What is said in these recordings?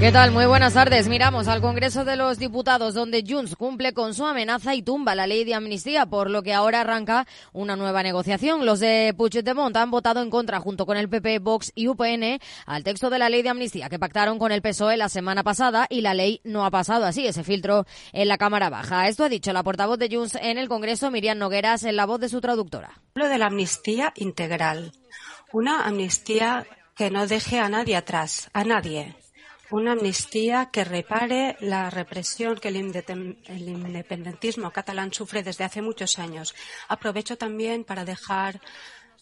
¿Qué tal? Muy buenas tardes. Miramos al Congreso de los Diputados, donde Junts cumple con su amenaza y tumba la ley de amnistía, por lo que ahora arranca una nueva negociación. Los de Puigdemont han votado en contra, junto con el PP, Vox y UPN, al texto de la ley de amnistía que pactaron con el PSOE la semana pasada y la ley no ha pasado así ese filtro en la Cámara Baja. Esto ha dicho la portavoz de Junts en el Congreso, Miriam Nogueras, en la voz de su traductora. Lo de la amnistía integral. Una amnistía que no deje a nadie atrás, a nadie una amnistía que repare la represión que el, independentismo catalán sufre desde hace muchos años. Aprovecho también para dejar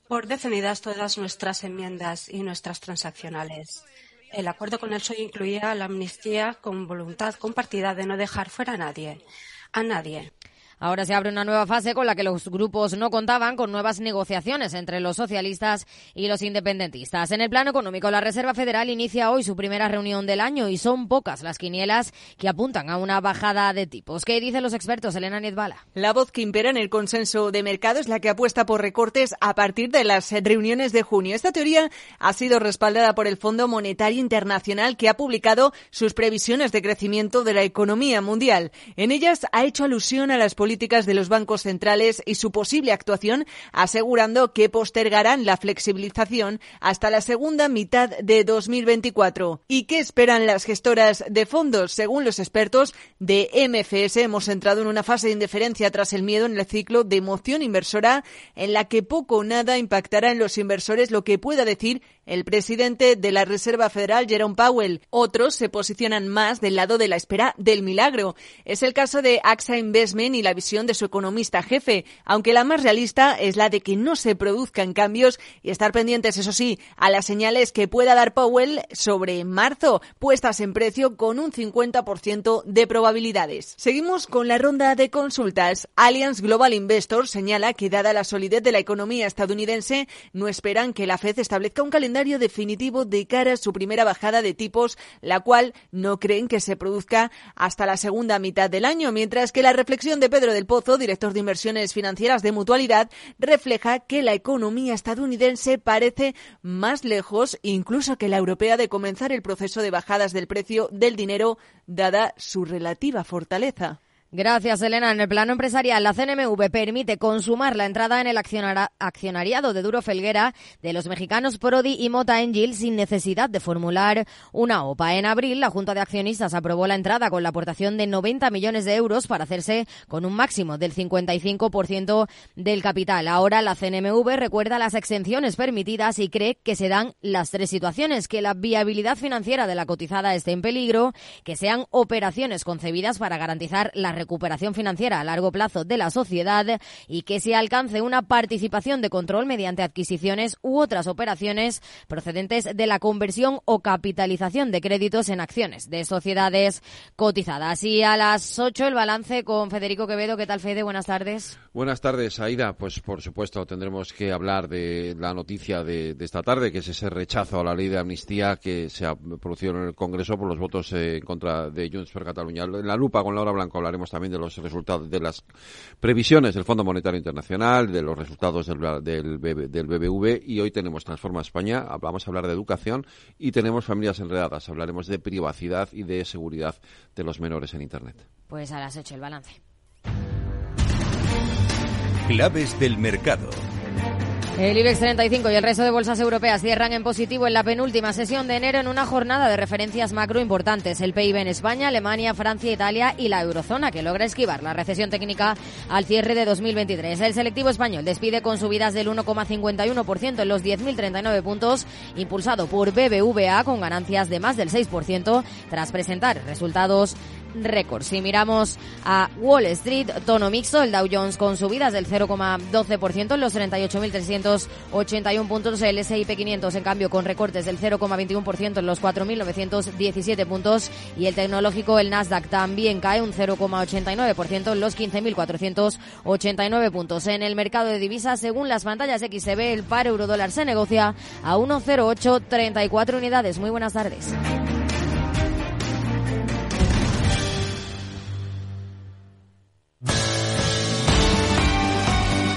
por defendidas todas nuestras enmiendas y nuestras transaccionales. El acuerdo con el PSOE incluía la amnistía con voluntad compartida de no dejar fuera a nadie, a nadie. Ahora se abre una nueva fase con la que los grupos no contaban con nuevas negociaciones entre los socialistas y los independentistas. En el plano económico, la Reserva Federal inicia hoy su primera reunión del año y son pocas las quinielas que apuntan a una bajada de tipos. ¿Qué dicen los expertos, Elena Nietbala? La voz que impera en el consenso de mercado es la que apuesta por recortes a partir de las reuniones de junio. Esta teoría ha sido respaldada por el Fondo Monetario Internacional que ha publicado sus previsiones de crecimiento de la economía mundial. En ellas ha hecho alusión a las políticas políticas de los bancos centrales y su posible actuación, asegurando que postergarán la flexibilización hasta la segunda mitad de 2024. ¿Y qué esperan las gestoras de fondos? Según los expertos de MFS, hemos entrado en una fase de indiferencia tras el miedo en el ciclo de emoción inversora en la que poco o nada impactará en los inversores, lo que pueda decir el presidente de la Reserva Federal, Jerome Powell. Otros se posicionan más del lado de la espera del milagro. Es el caso de AXA Investment y la visión de su economista jefe, aunque la más realista es la de que no se produzcan cambios y estar pendientes, eso sí, a las señales que pueda dar Powell sobre marzo, puestas en precio con un 50% de probabilidades. Seguimos con la ronda de consultas. Allianz Global Investors señala que dada la solidez de la economía estadounidense, no esperan que la Fed establezca un calendario definitivo de cara a su primera bajada de tipos, la cual no creen que se produzca hasta la segunda mitad del año, mientras que la reflexión de Pedro del Pozo, director de inversiones financieras de Mutualidad, refleja que la economía estadounidense parece más lejos incluso que la europea de comenzar el proceso de bajadas del precio del dinero, dada su relativa fortaleza. Gracias, Elena. En el plano empresarial, la CNMV permite consumar la entrada en el accionariado de Duro Felguera de los mexicanos Prodi y Mota Engil sin necesidad de formular una OPA. En abril, la Junta de Accionistas aprobó la entrada con la aportación de 90 millones de euros para hacerse con un máximo del 55% del capital. Ahora, la CNMV recuerda las exenciones permitidas y cree que se dan las tres situaciones, que la viabilidad financiera de la cotizada esté en peligro, que sean operaciones concebidas para garantizar la recuperación financiera a largo plazo de la sociedad y que se alcance una participación de control mediante adquisiciones u otras operaciones procedentes de la conversión o capitalización de créditos en acciones de sociedades cotizadas. Y a las 8 el balance con Federico Quevedo. ¿Qué tal, Fede? Buenas tardes. Buenas tardes, Aida. Pues por supuesto tendremos que hablar de la noticia de, esta tarde, que es ese rechazo a la ley de amnistía que se ha producido en el Congreso por los votos en contra de Junts per Cataluña. En la lupa con Laura Blanco hablaremos también de los resultados, de las previsiones del Fondo Monetario Internacional, de los resultados del, del, del BBV y hoy tenemos Transforma España, vamos a hablar de educación y tenemos familias enredadas, hablaremos de privacidad y de seguridad de los menores en Internet. Pues a las 8 el balance. Claves del mercado. El IBEX 35 y el resto de bolsas europeas cierran en positivo en la penúltima sesión de enero en una jornada de referencias macro importantes. El PIB en España, Alemania, Francia, Italia y la eurozona, que logra esquivar la recesión técnica al cierre de 2023. El selectivo español despide con subidas del 1,51% en los 10.039 puntos, impulsado por BBVA con ganancias de más del 6% tras presentar resultados récord. Si miramos a Wall Street, tono mixto, el Dow Jones con subidas del 0,12% en los 38.381 puntos, el S&P 500 en cambio con recortes del 0,21% en los 4.917 puntos y el tecnológico, el Nasdaq también cae un 0,89% en los 15.489 puntos. En el mercado de divisas, según las pantallas XCB, el par euro dólar se negocia a 1,0834 unidades. Muy buenas tardes.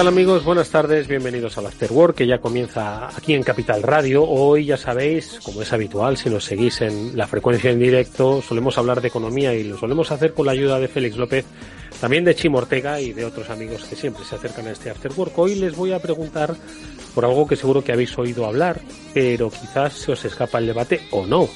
Tal amigos? Buenas tardes, bienvenidos al After Work que ya comienza aquí en Capital Radio. Hoy ya sabéis, como es habitual, si nos seguís en la frecuencia en directo, solemos hablar de economía y lo solemos hacer con la ayuda de Félix López, también de Chimo Ortega y de otros amigos que siempre se acercan a este After Work. Hoy les voy a preguntar por algo que seguro que habéis oído hablar, pero quizás se os escapa el debate o no.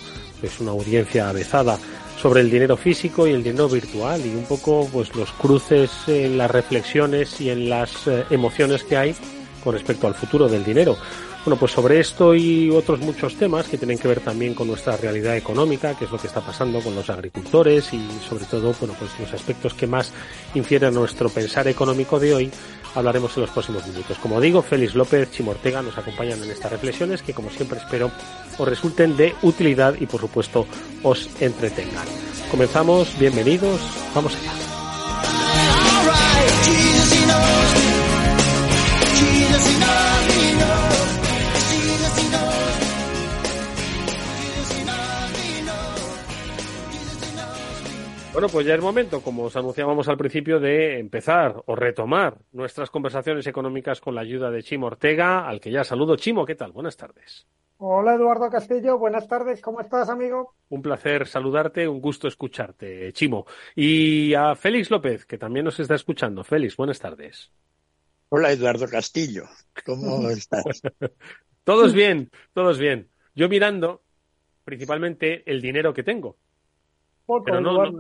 Es una audiencia avezada sobre el dinero físico y el dinero virtual y un poco pues los cruces en las reflexiones y en las eh, emociones que hay con respecto al futuro del dinero. Bueno, pues sobre esto y otros muchos temas que tienen que ver también con nuestra realidad económica, que es lo que está pasando con los agricultores y sobre todo, bueno, pues los aspectos que más infieren nuestro pensar económico de hoy, hablaremos en los próximos minutos. Como digo, Félix López, Chimortega nos acompañan en estas reflexiones que como siempre espero os resulten de utilidad y por supuesto os entretengan. Comenzamos, bienvenidos, vamos allá. Bueno, pues ya es momento, como os anunciábamos al principio, de empezar o retomar nuestras conversaciones económicas con la ayuda de Chimo Ortega, al que ya saludo. Chimo, ¿qué tal? Buenas tardes. Hola Eduardo Castillo, buenas tardes, ¿cómo estás amigo? Un placer saludarte, un gusto escucharte, Chimo. Y a Félix López, que también nos está escuchando. Félix, buenas tardes. Hola Eduardo Castillo, ¿cómo estás? todos bien, todos bien. Yo mirando principalmente el dinero que tengo, pero no,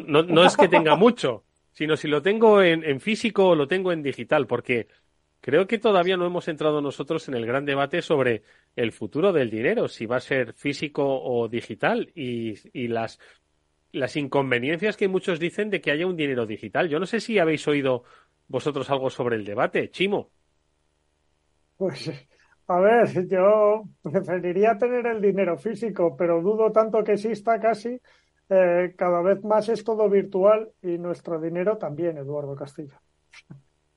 no, no, es que tenga mucho, sino si lo tengo en, en, físico o lo tengo en digital, porque creo que todavía no hemos entrado nosotros en el gran debate sobre el futuro del dinero, si va a ser físico o digital y, y las, las inconveniencias que muchos dicen de que haya un dinero digital. Yo no sé si habéis oído vosotros algo sobre el debate, Chimo. Pues a ver, yo preferiría tener el dinero físico, pero dudo tanto que exista casi eh, cada vez más es todo virtual y nuestro dinero también, Eduardo Castillo.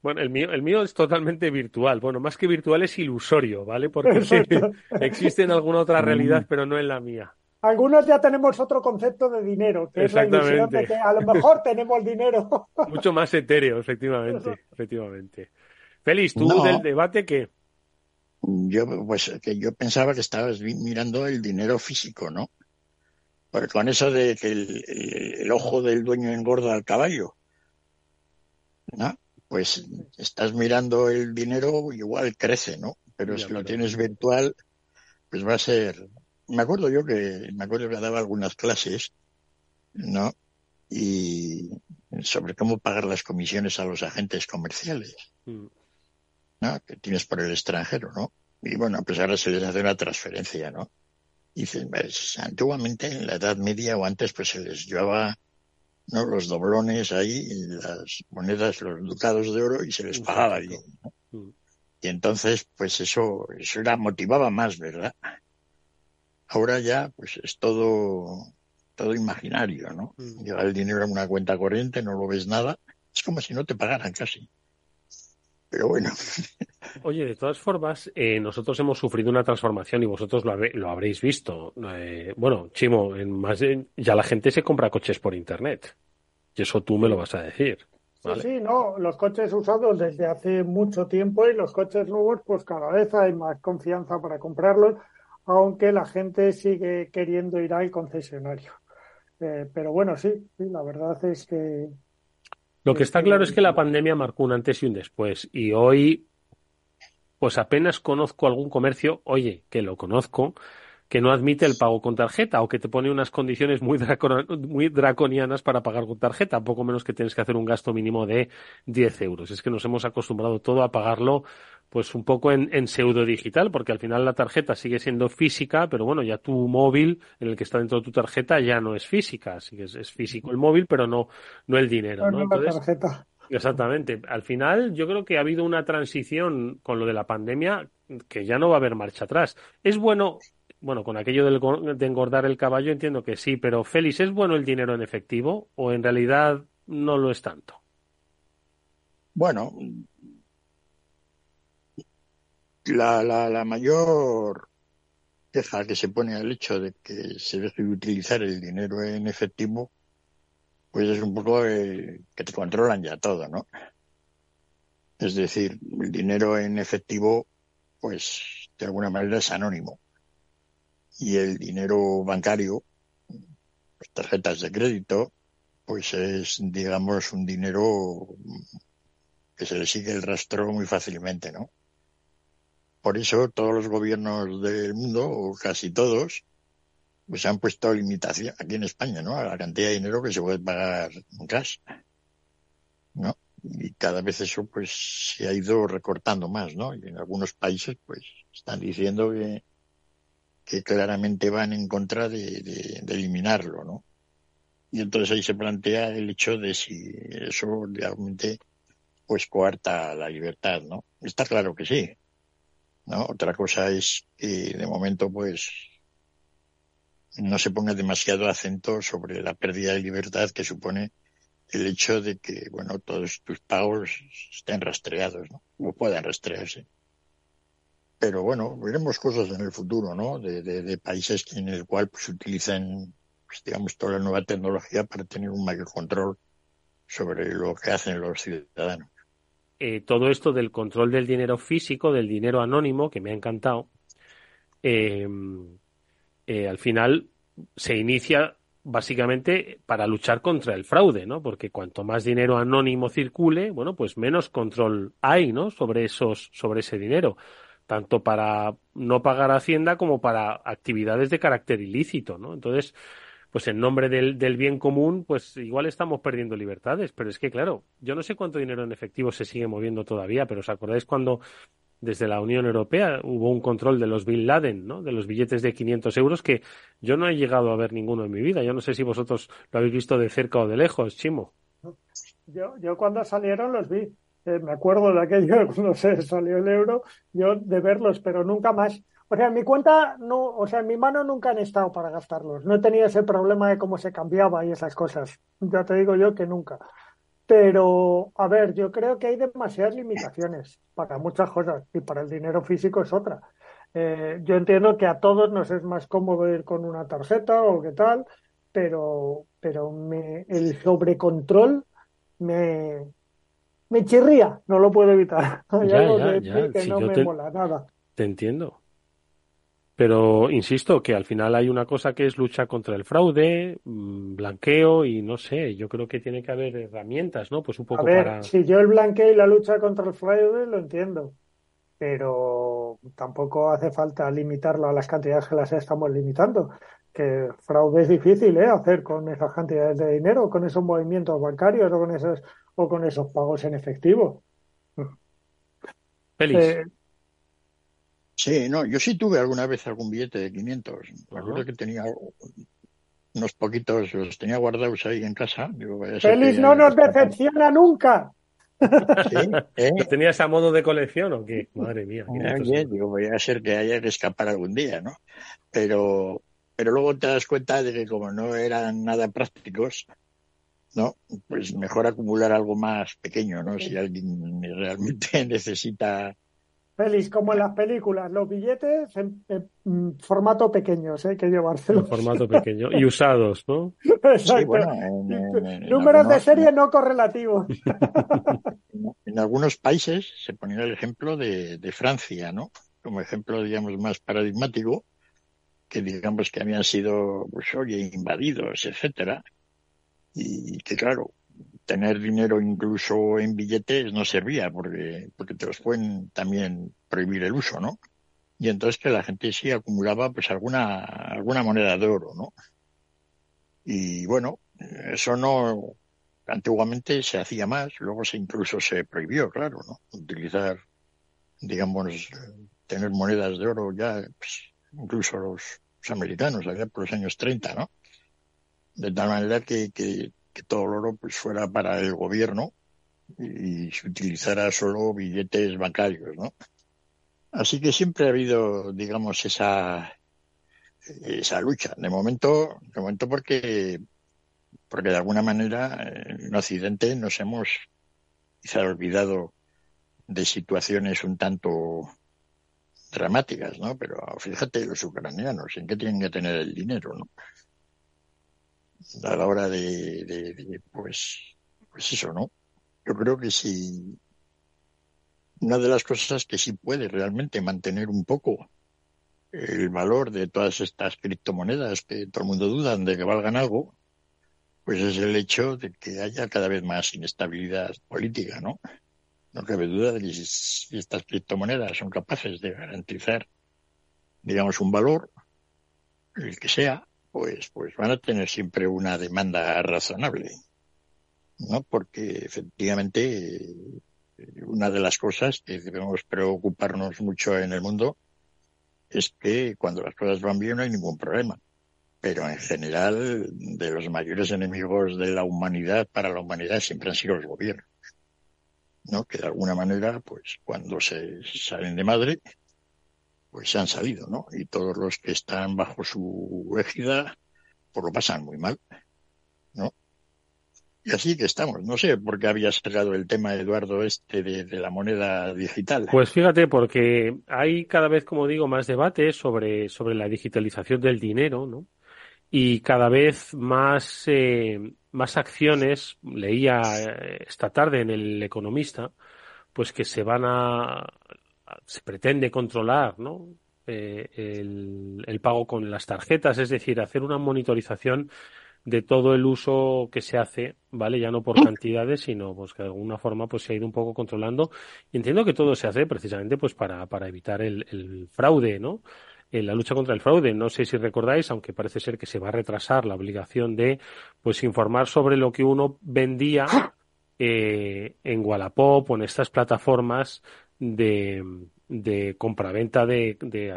Bueno, el mío, el mío es totalmente virtual. Bueno, más que virtual es ilusorio, ¿vale? Porque existe en alguna otra realidad, pero no en la mía. Algunos ya tenemos otro concepto de dinero, que es la ilusión de que a lo mejor tenemos dinero. Mucho más etéreo, efectivamente, efectivamente. Félix, tú del debate que yo pues que yo pensaba que estabas mirando el dinero físico, ¿no? Porque con eso de que el, ojo del dueño engorda al caballo, ¿no? Pues estás mirando el dinero, igual crece, ¿no? Pero si lo tienes virtual, pues va a ser. Me acuerdo yo que me acuerdo que daba algunas clases, ¿no? Y sobre cómo pagar las comisiones a los agentes comerciales, mm. ¿no? Que tienes por el extranjero, ¿no? Y bueno, pues ahora se les hace una transferencia, ¿no? Dicen, pues, antiguamente en la Edad Media o antes pues se les llevaba ¿no? los doblones ahí, las monedas, los ducados de oro y se les pagaba bien. Mm. Y entonces pues eso, eso era, motivaba más, ¿verdad? Ahora ya pues es todo, todo imaginario, ¿no? Mm. el dinero en una cuenta corriente, no lo ves nada, es como si no te pagaran casi. Pero bueno. Oye, de todas formas, eh, nosotros hemos sufrido una transformación y vosotros lo, lo habréis visto. Eh, bueno, Chimo, en más ya la gente se compra coches por internet. Y eso tú me lo vas a decir. Sí, sí, no, los coches usados desde hace mucho tiempo y los coches nuevos, pues cada vez hay más confianza para comprarlos, aunque la gente sigue queriendo ir al concesionario. Eh, pero bueno, sí, sí, la verdad es que. Lo que está claro es que la pandemia marcó un antes y un después. Y hoy, pues apenas conozco algún comercio, oye, que lo conozco, que no admite el pago con tarjeta o que te pone unas condiciones muy, muy draconianas para pagar con tarjeta, poco menos que tienes que hacer un gasto mínimo de 10 euros. Es que nos hemos acostumbrado todo a pagarlo pues un poco en, en pseudo digital, porque al final la tarjeta sigue siendo física, pero bueno, ya tu móvil en el que está dentro de tu tarjeta ya no es física, así que es, físico el móvil, pero no, no el dinero. ¿no? Entonces, tarjeta. Exactamente. Al final, yo creo que ha habido una transición con lo de la pandemia que ya no va a haber marcha atrás. Es bueno bueno, con aquello de engordar el caballo entiendo que sí, pero Félix, ¿es bueno el dinero en efectivo o en realidad no lo es tanto? Bueno, la, la, la mayor queja que se pone al hecho de que se deje de utilizar el dinero en efectivo, pues es un poco que te controlan ya todo, ¿no? Es decir, el dinero en efectivo, pues de alguna manera es anónimo y el dinero bancario, las tarjetas de crédito, pues es, digamos, un dinero que se le sigue el rastro muy fácilmente, ¿no? Por eso todos los gobiernos del mundo, o casi todos, pues han puesto limitación aquí en España, ¿no? A la cantidad de dinero que se puede pagar en cash, ¿no? Y cada vez eso, pues, se ha ido recortando más, ¿no? Y en algunos países, pues, están diciendo que que claramente van en contra de, eliminarlo, ¿no? Y entonces ahí se plantea el hecho de si eso realmente pues coarta la libertad, ¿no? Está claro que sí, ¿no? Otra cosa es que de momento pues no se ponga demasiado acento sobre la pérdida de libertad que supone el hecho de que, bueno, todos tus pagos estén rastreados, ¿no? O puedan rastrearse pero bueno, veremos cosas en el futuro, ¿no? De, países en el cual pues utilizan, pues, digamos, toda la nueva tecnología para tener un mayor control sobre lo que hacen los ciudadanos. Eh, todo esto del control del dinero físico, del dinero anónimo, que me ha encantado, eh, eh, al final se inicia básicamente para luchar contra el fraude, ¿no? Porque cuanto más dinero anónimo circule, bueno, pues menos control hay, ¿no? Sobre esos, sobre ese dinero tanto para no pagar Hacienda como para actividades de carácter ilícito, ¿no? Entonces, pues en nombre del, del, bien común, pues igual estamos perdiendo libertades, pero es que claro, yo no sé cuánto dinero en efectivo se sigue moviendo todavía, pero ¿os acordáis cuando desde la Unión Europea hubo un control de los Bin Laden, ¿no? de los billetes de 500 euros que yo no he llegado a ver ninguno en mi vida. Yo no sé si vosotros lo habéis visto de cerca o de lejos, Chimo. Yo, yo cuando salieron los vi. Eh, me acuerdo de aquello cuando se salió el euro, yo de verlos, pero nunca más. O sea, en mi cuenta, no, o sea, en mi mano nunca han estado para gastarlos. No he tenido ese problema de cómo se cambiaba y esas cosas. Ya te digo yo que nunca. Pero, a ver, yo creo que hay demasiadas limitaciones para muchas cosas y para el dinero físico es otra. Eh, yo entiendo que a todos nos es más cómodo ir con una tarjeta o qué tal, pero, pero me, el sobrecontrol me, me chirría, no lo puedo evitar. ya, ya, que no me te, mola nada. Te entiendo. Pero insisto que al final hay una cosa que es lucha contra el fraude, mm, blanqueo y no sé, yo creo que tiene que haber herramientas, ¿no? Pues un poco a ver, para. Si yo el blanqueo y la lucha contra el fraude lo entiendo, pero tampoco hace falta limitarlo a las cantidades que las estamos limitando. Que fraude es difícil, ¿eh? Hacer con esas cantidades de dinero, con esos movimientos bancarios o con esos o con esos pagos en efectivo. Feliz. Eh, sí, no, yo sí tuve alguna vez algún billete de 500. Recuerdo que tenía unos poquitos, los tenía guardados ahí en casa. Feliz no nos decepciona nunca. ¿Sí? ¿Eh? ¿Tenías a modo de colección o qué? Madre mía. digo, voy a ser que haya que escapar algún día, ¿no? Pero, pero luego te das cuenta de que como no eran nada prácticos, ¿no? Pues mejor acumular algo más pequeño, ¿no? Si alguien realmente necesita Félix, como en las películas, los billetes en, mm, formato pequeño, ¿eh? hay que llevárselos. En formato pequeño y usados, ¿no? Exacto. Números de serie no correlativos. en algunos países se ponía el ejemplo de, de, Francia, ¿no? Como ejemplo, digamos, más paradigmático, que digamos que habían sido, pues, oye, invadidos, etcétera. Y que claro, tener dinero incluso en billetes no servía porque, porque te los pueden también prohibir el uso, ¿no? Y entonces que la gente sí acumulaba pues alguna, alguna moneda de oro, ¿no? Y bueno, eso no, antiguamente se hacía más, luego se incluso se prohibió, claro, ¿no? Utilizar, digamos, tener monedas de oro ya, pues, incluso los, americanos, allá por los años 30, ¿no? De tal manera que, que todo el oro pues fuera para el gobierno y se utilizara solo billetes bancarios, ¿no? Así que siempre ha habido, digamos, esa esa lucha. De momento, de momento porque porque de alguna manera en Occidente nos hemos quizá olvidado de situaciones un tanto dramáticas, ¿no? Pero fíjate los ucranianos, ¿en qué tienen que tener el dinero, no? A la hora de, pues, pues eso, ¿no? Yo creo que sí, una de las cosas que sí puede realmente mantener un poco el valor de todas estas criptomonedas que todo el mundo duda de que valgan algo, pues es el hecho de que haya cada vez más inestabilidad política, ¿no? No cabe duda de que si estas criptomonedas son capaces de garantizar, digamos, un valor, el que sea, pues, pues van a tener siempre una demanda razonable, ¿no? Porque efectivamente una de las cosas que debemos preocuparnos mucho en el mundo es que cuando las cosas van bien no hay ningún problema. Pero en general, de los mayores enemigos de la humanidad para la humanidad siempre han sido los gobiernos. ¿no? Que de alguna manera, pues cuando se salen de madre, pues se han salido, ¿no? Y todos los que están bajo su égida, pues lo pasan muy mal, ¿no? Y así que estamos. No sé por qué había sacado el tema, Eduardo, este de, la moneda digital. Pues fíjate, porque hay cada vez, como digo, más debate sobre, sobre la digitalización del dinero, ¿no? Y cada vez más, eh, más acciones, leía eh, esta tarde en El Economista, pues que se van a, se pretende controlar ¿no? Eh, el, pago con las tarjetas, es decir, hacer una monitorización de todo el uso que se hace, ¿vale? Ya no por cantidades, sino pues que de alguna forma pues se ha ido un poco controlando. Y entiendo que todo se hace precisamente pues para, evitar el, el fraude, ¿no? En la lucha contra el fraude. No sé si recordáis, aunque parece ser que se va a retrasar la obligación de pues informar sobre lo que uno vendía eh, en Wallapop o en estas plataformas de, de compraventa de, de,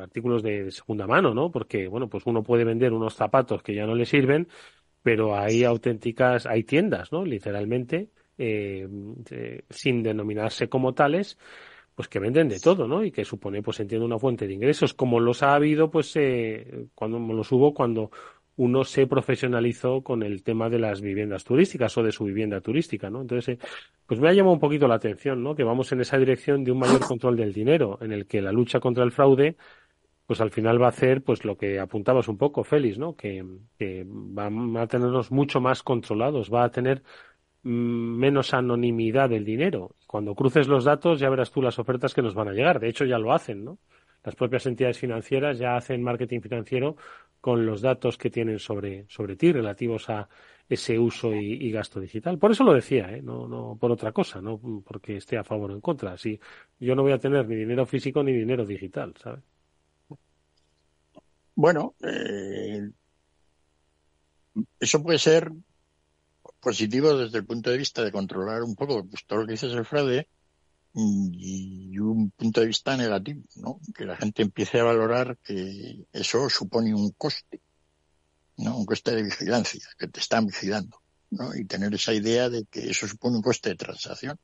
artículos de segunda mano, ¿no? Porque, bueno, pues uno puede vender unos zapatos que ya no le sirven, pero hay auténticas, hay tiendas, ¿no? Literalmente, eh, sin denominarse como tales, pues que venden de todo, ¿no? Y que supone, pues entiendo, una fuente de ingresos, como los ha habido, pues, eh, cuando los hubo cuando uno se profesionalizó con el tema de las viviendas turísticas o de su vivienda turística, ¿no? Entonces, eh, pues me ha llamado un poquito la atención, ¿no? Que vamos en esa dirección de un mayor control del dinero, en el que la lucha contra el fraude, pues al final va a hacer, pues lo que apuntabas un poco, Félix, ¿no? Que, va a tenernos mucho más controlados, va a tener mm, menos anonimidad del dinero. Cuando cruces los datos ya verás tú las ofertas que nos van a llegar. De hecho, ya lo hacen, ¿no? Las propias entidades financieras ya hacen marketing financiero con los datos que tienen sobre, sobre ti relativos a ese uso y, gasto digital. Por eso lo decía, ¿eh? no, no por otra cosa, no porque esté a favor o en contra. Si yo no voy a tener ni dinero físico ni dinero digital, ¿sabes? Bueno, eh, eso puede ser positivo desde el punto de vista de controlar un poco pues, todo lo que dices el fraude, y un punto de vista negativo, ¿no? Que la gente empiece a valorar que eso supone un coste, ¿no? Un coste de vigilancia, que te están vigilando, ¿no? Y tener esa idea de que eso supone un coste de transacción,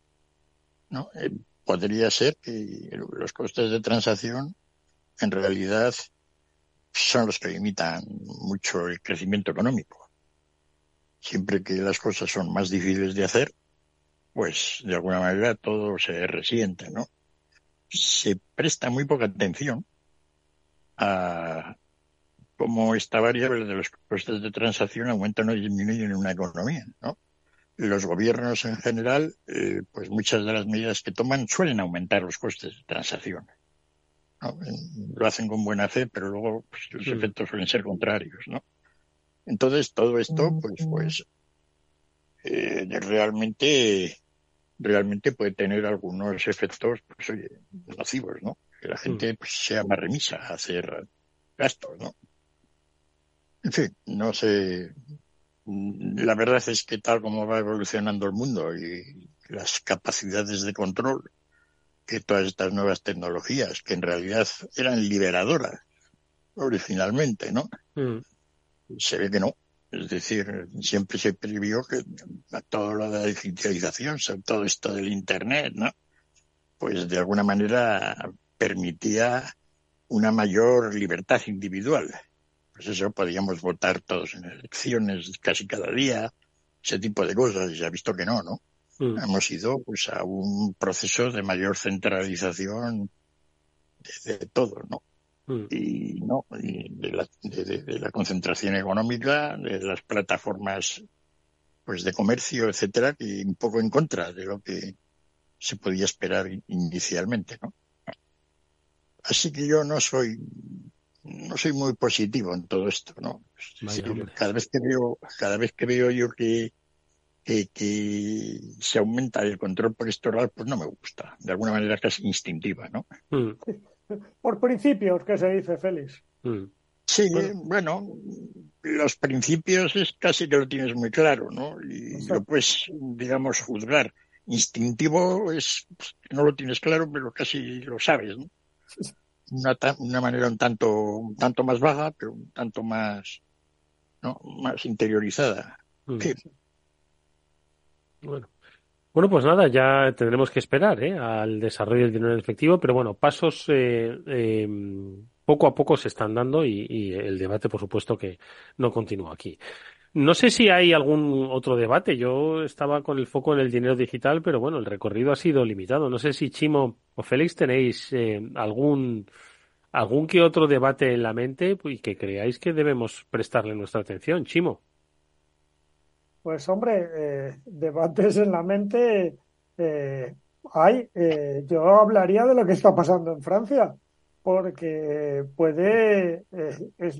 ¿no? Eh, podría ser que los costes de transacción en realidad son los que limitan mucho el crecimiento económico. Siempre que las cosas son más difíciles de hacer, pues de alguna manera todo se resiente, ¿no? Se presta muy poca atención a cómo esta variable de los costes de transacción aumentan o disminuyen en una economía, ¿no? Los gobiernos en general, eh, pues muchas de las medidas que toman suelen aumentar los costes de transacción. Lo hacen con buena fe, pero luego pues, los efectos suelen ser contrarios, ¿no? Entonces todo esto, pues, pues eh, realmente, realmente puede tener algunos efectos, pues, oye, nocivos, ¿no? Que la gente pues, sea más remisa a hacer gastos, ¿no? En fin, no sé. La verdad es que tal como va evolucionando el mundo y las capacidades de control que todas estas nuevas tecnologías, que en realidad eran liberadoras originalmente, ¿no? Mm. Se ve que no. Es decir, siempre se previó que todo lo de la digitalización, sobre todo esto del Internet, ¿no? Pues de alguna manera permitía una mayor libertad individual. Pues eso, podíamos votar todos en elecciones casi cada día, ese tipo de cosas, y se ha visto que no, ¿no? Mm. Hemos ido pues a un proceso de mayor centralización de, todo, ¿no? Mm. Y no, de, la, de, la, concentración económica, de las plataformas pues de comercio, etcétera, que un poco en contra de lo que se podía esperar inicialmente, ¿no? Así que yo no soy no soy muy positivo en todo esto, ¿no? cada vez que veo, cada vez que veo yo que que, se aumenta el control posteral, pues no me gusta, de alguna manera casi instintiva, ¿no? Mm. Por principios, ¿qué se dice, Félix? Mm. Sí, bueno. los principios es casi que lo tienes muy claro, ¿no? Y lo puedes, digamos, juzgar. Instintivo es, pues, no lo tienes claro, pero casi lo sabes, ¿no? Una, una manera un tanto, un tanto más vaga, pero un tanto más, ¿no? más interiorizada. Mm. Bueno. Bueno, pues nada, ya tendremos que esperar ¿eh? al desarrollo del dinero en efectivo, pero bueno, pasos eh, em, poco a poco se están dando y, el debate, por supuesto, que no continúa aquí. No sé si hay algún otro debate. Yo estaba con el foco en el dinero digital, pero bueno, el recorrido ha sido limitado. No sé si Chimo o Félix tenéis eh, algún algún que otro debate en la mente y que creáis que debemos prestarle nuestra atención. Chimo. Pues hombre, eh, debates en la mente eh, hay. Eh, yo hablaría de lo que está pasando en Francia, porque puede,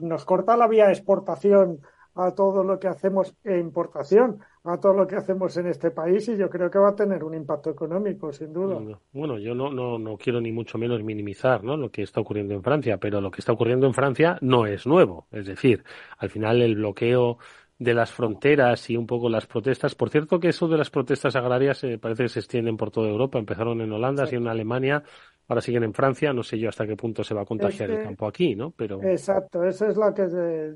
nos corta la vía exportación a todo lo que hacemos e importación, a todo lo que hacemos en este país y yo creo que va a tener un impacto económico, sin duda. Bueno, yo no, no, no quiero ni mucho menos minimizar ¿no? lo que está ocurriendo en Francia, pero lo que está ocurriendo en Francia no es nuevo. Es decir, al final el bloqueo de las fronteras y un poco las protestas. Por cierto que eso de las protestas agrarias eh, parece que se extienden por toda Europa. Empezaron en Holanda, sí. en Alemania, ahora siguen en Francia. No sé yo hasta qué punto se va a contagiar el campo aquí, ¿no? Pero exacto, eso es lo que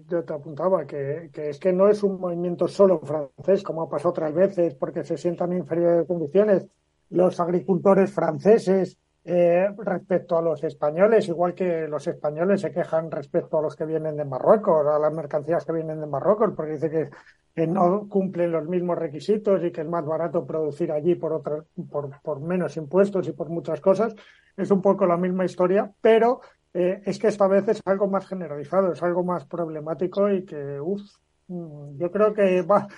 yo te apuntaba, que, que, es que no es un movimiento solo francés, como ha pasado otras veces, porque se sientan en inferiores condiciones. Los agricultores franceses eh, respecto a los españoles, igual que los españoles se quejan respecto a los que vienen de Marruecos, a las mercancías que vienen de Marruecos, porque dice que, no cumplen los mismos requisitos y que es más barato producir allí por, otra, por, por menos impuestos y por muchas cosas. Es un poco la misma historia, pero eh, es que esta vez es algo más generalizado, es algo más problemático y que, uff, mm, yo creo que va,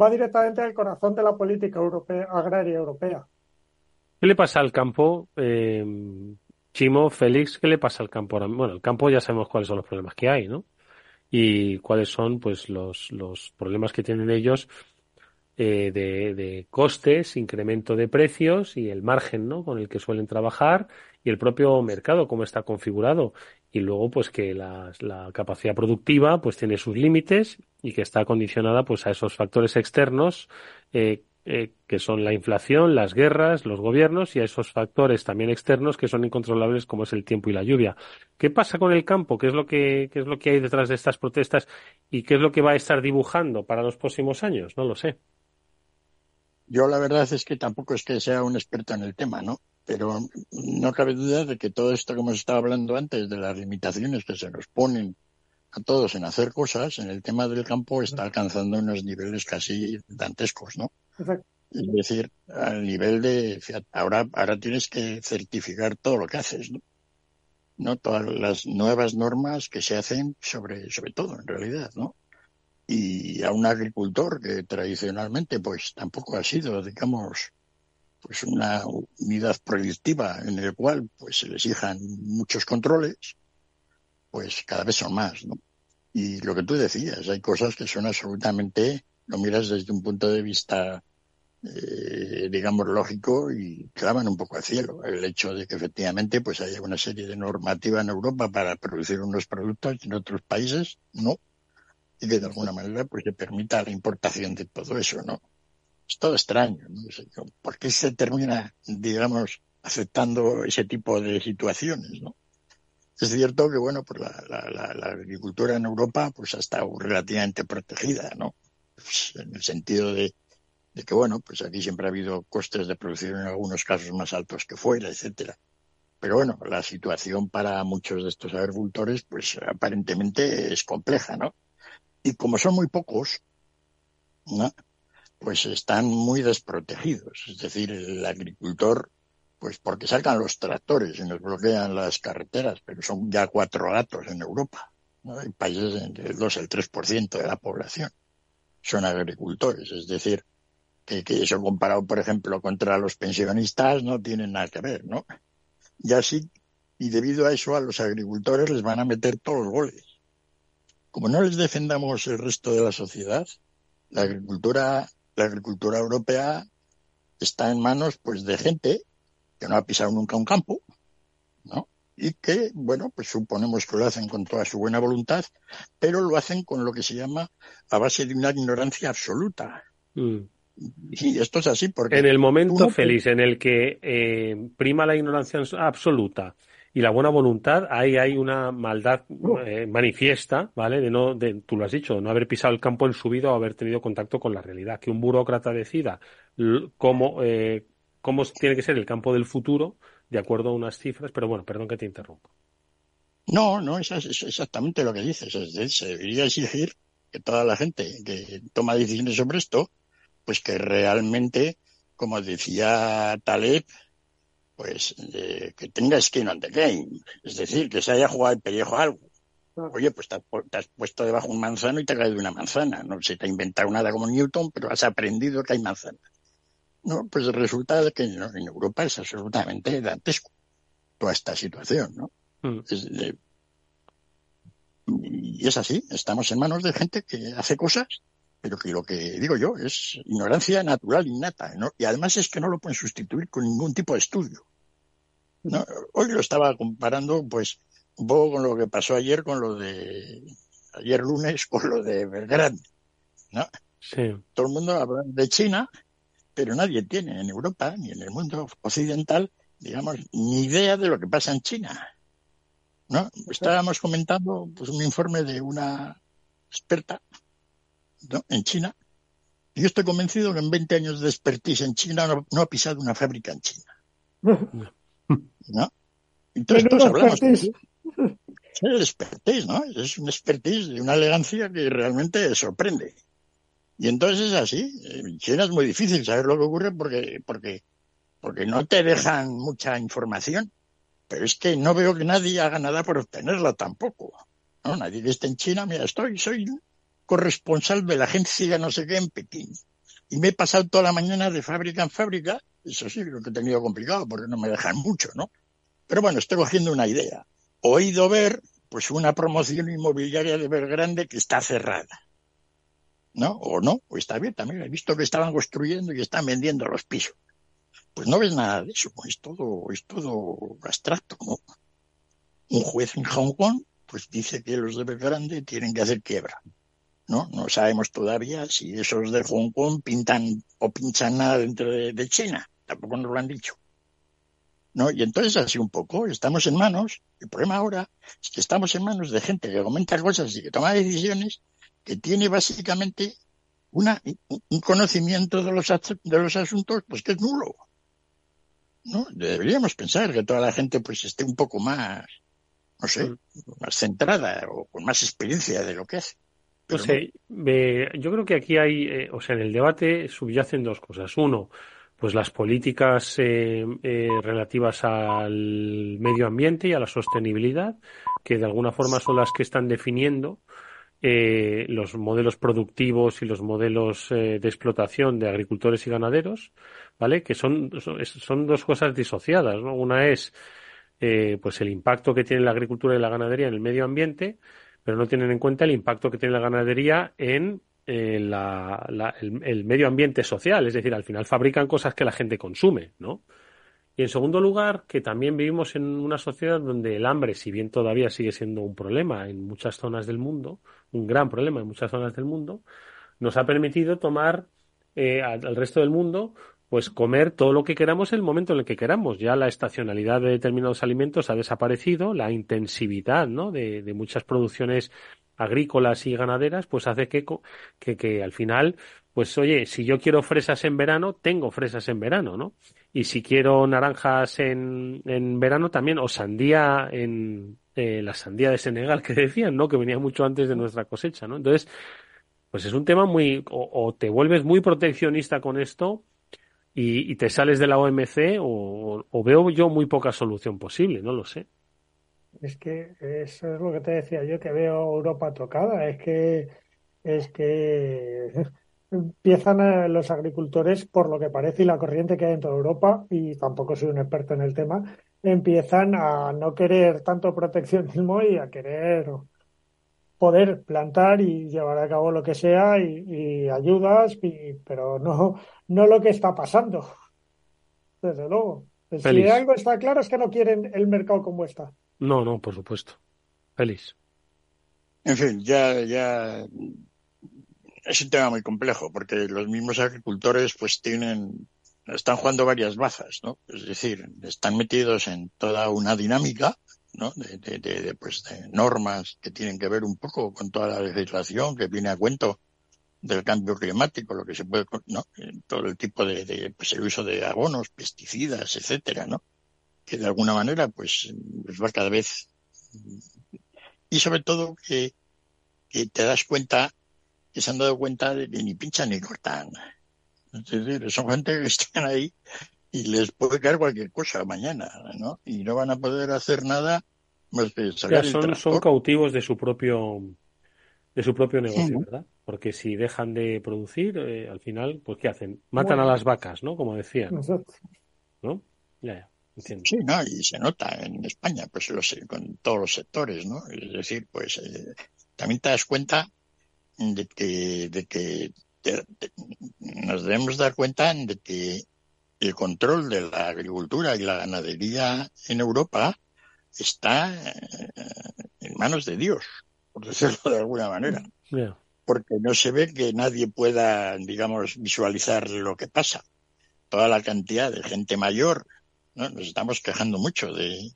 va directamente al corazón de la política europea, agraria europea. ¿Qué le pasa al campo, eh, Chimo, Félix? ¿Qué le pasa al campo ahora? Bueno, el campo ya sabemos cuáles son los problemas que hay, ¿no? Y cuáles son, pues, los, los problemas que tienen ellos eh, de, de, costes, incremento de precios y el margen, ¿no? Con el que suelen trabajar y el propio mercado, cómo está configurado. Y luego, pues, que la, la capacidad productiva, pues, tiene sus límites y que está condicionada, pues, a esos factores externos eh, eh, que son la inflación, las guerras, los gobiernos y a esos factores también externos que son incontrolables como es el tiempo y la lluvia. ¿Qué pasa con el campo? ¿Qué es lo que, qué es lo que hay detrás de estas protestas y qué es lo que va a estar dibujando para los próximos años? No lo sé. Yo la verdad es que tampoco es que sea un experto en el tema, ¿no? Pero no cabe duda de que todo esto que hemos estado hablando antes, de las limitaciones que se nos ponen a todos en hacer cosas, en el tema del campo está alcanzando unos niveles casi dantescos, ¿no? Es decir, al nivel de, ahora, ahora tienes que certificar todo lo que haces, ¿no? ¿no? Todas las nuevas normas que se hacen sobre, sobre todo, en realidad, ¿no? Y a un agricultor que tradicionalmente, pues, tampoco ha sido, digamos, pues una unidad productiva en el cual, pues, se le exijan muchos controles, pues cada vez son más, ¿no? Y lo que tú decías, hay cosas que son absolutamente, lo miras desde un punto de vista, eh, digamos, lógico y claman un poco al cielo. El hecho de que efectivamente pues haya una serie de normativa en Europa para producir unos productos y en otros países no. Y que de alguna manera pues se permita la importación de todo eso, ¿no? Es todo extraño, ¿no? ¿Por qué se termina, digamos, aceptando ese tipo de situaciones, ¿no? Es cierto que, bueno, pues la, la, la, agricultura en Europa pues ha estado relativamente protegida, ¿no? Pues, en el sentido de, que, bueno, pues aquí siempre ha habido costes de producción en algunos casos más altos que fuera, etcétera. Pero bueno, la situación para muchos de estos agricultores, pues aparentemente es compleja, ¿no? Y como son muy pocos, pues están muy desprotegidos. Es decir, el agricultor pues porque sacan los tractores y nos bloquean las carreteras, pero son ya cuatro gatos en Europa. Hay países en el 2, el 3% de la población son agricultores. Es decir, que, eso comparado, por ejemplo, contra los pensionistas no tiene nada que ver, ¿no? Y así, y debido a eso a los agricultores les van a meter todos los goles. Como no les defendamos el resto de la sociedad, la agricultura, la agricultura europea está en manos pues de gente que no ha pisado nunca un campo. Y que, bueno, pues suponemos que lo hacen con toda su buena voluntad, pero lo hacen con lo que se llama a base de una ignorancia absoluta. Mm. Y esto es así porque... En el momento feliz en el que eh, prima la ignorancia absoluta y la buena voluntad, ahí hay una maldad eh, manifiesta, ¿vale? De no, de, tú lo has dicho, no haber pisado el campo en su vida o haber tenido contacto con la realidad. Que un burócrata decida cómo eh, cómo tiene que ser el campo del futuro de acuerdo a unas cifras, pero bueno, perdón que te interrumpa. No, no, es, es exactamente lo que dices. Es decir, se debería exigir que toda la gente que toma decisiones sobre esto, pues que realmente, como decía Taleb, pues eh, que tenga skin on the game. Es decir, que se haya jugado el pellejo a algo. Oye, pues te has, puesto debajo un manzano y te ha caído una manzana. No se te ha inventado nada como Newton, pero has aprendido que hay manzanas. No, pues resulta que en Europa es absolutamente dantesco toda esta situación, ¿no? Mm. y es así, estamos en manos de gente que hace cosas, pero que lo que digo yo es ignorancia natural innata, ¿no? Y además es que no lo pueden sustituir con ningún tipo de estudio. ¿no? Hoy lo estaba comparando, pues, un poco con lo que pasó ayer, con lo de ayer lunes, con lo de Belgrano, ¿no? Sí. Todo el mundo habla de China pero nadie tiene en Europa ni en el mundo occidental, digamos, ni idea de lo que pasa en China. ¿No? Estábamos comentando pues, un informe de una experta en China. Y yo estoy convencido que en 20 años de expertise en China no, ha pisado una fábrica en China. ¿No? Entonces todos hablamos. Es el expertise, ¿no? Es un expertise de una elegancia que realmente sorprende. Y entonces es así. En China es muy difícil saber lo que ocurre porque, porque, porque no te dejan mucha información. Pero es que no veo que nadie haga nada por obtenerla tampoco. No, nadie que esté en China, mira, estoy, soy corresponsal de la agencia no sé qué en Pekín. Y me he pasado toda la mañana de fábrica en fábrica. Eso sí, lo que he tenido complicado porque no me dejan mucho, ¿no? Pero bueno, estoy cogiendo una idea. Oído ver, pues una promoción inmobiliaria de Belgrande que está cerrada ¿no? O no, o está bien también. He visto que estaban construyendo y están vendiendo los pisos. Pues no ves nada de eso, es todo, es todo abstracto. Un juez en Hong Kong, pues dice que los de Belgrande tienen que hacer quiebra. ¿no? No sabemos todavía si esos de Hong Kong pintan o pinchan nada dentro de, China. Tampoco nos lo han dicho. ¿No? Y entonces así un poco, estamos en manos, el problema ahora es que estamos en manos de gente que comenta cosas y que toma decisiones que tiene básicamente una, un conocimiento de los, de los asuntos pues que es nulo. ¿no? Deberíamos pensar que toda la gente pues esté un poco más no sé, mm. más centrada o con más experiencia de lo que hace. no sé, yo creo que aquí hay, eh, o sea, en el debate subyacen dos cosas. Uno, pues las políticas eh, eh, relativas al medio ambiente y a la sostenibilidad, que de alguna forma son las que están definiendo eh, los modelos productivos y los modelos de explotación de agricultores y ganaderos, ¿vale? Que son, son, dos cosas disociadas, ¿no? Una es pues el impacto que tiene la agricultura y la ganadería en el medio ambiente, pero no tienen en cuenta el impacto que tiene la ganadería en eh, el, medio ambiente social, es decir, al final fabrican cosas que la gente consume, ¿no? Y en segundo lugar, que también vivimos en una sociedad donde el hambre, si bien todavía sigue siendo un problema en muchas zonas del mundo, un gran problema en muchas zonas del mundo, nos ha permitido tomar eh, al, resto del mundo pues comer todo lo que queramos en el momento en el que queramos. Ya la estacionalidad de determinados alimentos ha desaparecido, la intensividad ¿no? de, de muchas producciones agrícolas y ganaderas, pues hace que, que, que, al final, pues oye, si yo quiero fresas en verano, tengo fresas en verano, ¿no? Y si quiero naranjas en, en verano también, o sandía en eh, la sandía de Senegal que decían, ¿no? Que venía mucho antes de nuestra cosecha, ¿no? Entonces, pues es un tema muy, o, te vuelves muy proteccionista con esto y, te sales de la OMC o, o veo yo muy poca solución posible, no lo sé. Es que eso es lo que te decía yo, que veo Europa tocada. Es que, es que empiezan los agricultores, por lo que parece, y la corriente que hay en toda Europa, y tampoco soy un experto en el tema, empiezan a no querer tanto proteccionismo y a querer poder plantar y llevar a cabo lo que sea y, ayudas, pero no, no lo que está pasando. Desde luego. Si algo está claro es que no quieren el mercado como está. No, no, por supuesto. Feliz. En fin, ya, ya es un tema muy complejo porque los mismos agricultores pues tienen, están jugando varias bazas, ¿no? Es decir, están metidos en toda una dinámica, ¿no? De, de, de, pues de normas que tienen que ver un poco con toda la legislación que viene a cuento del cambio climático, lo que se puede, ¿no? Todo el tipo de, pues el uso de abonos, pesticidas, etcétera, ¿no? que de alguna manera pues, pues, va cada vez y sobre todo que, que, te das cuenta que se han dado cuenta de que ni pinchan ni cortan es decir son gente que están ahí y les puede caer cualquier cosa mañana no y no van a poder hacer nada más que salir son, son cautivos de su propio de su propio negocio, ¿verdad? Porque si dejan de producir, eh, al final, pues ¿qué hacen? Matan a las vacas, ¿no? Como decían. ¿No? Ya, ya. Sí, no, y se nota en España, pues los, con todos los sectores, ¿no? Es decir, pues eh, también te das cuenta de que, de que nos debemos dar cuenta de que el control de la agricultura y la ganadería en Europa está eh, en manos de Dios, por decirlo de alguna manera. Porque no se ve que nadie pueda, digamos, visualizar lo que pasa. Toda la cantidad de gente mayor ¿no? Nos estamos quejando mucho de,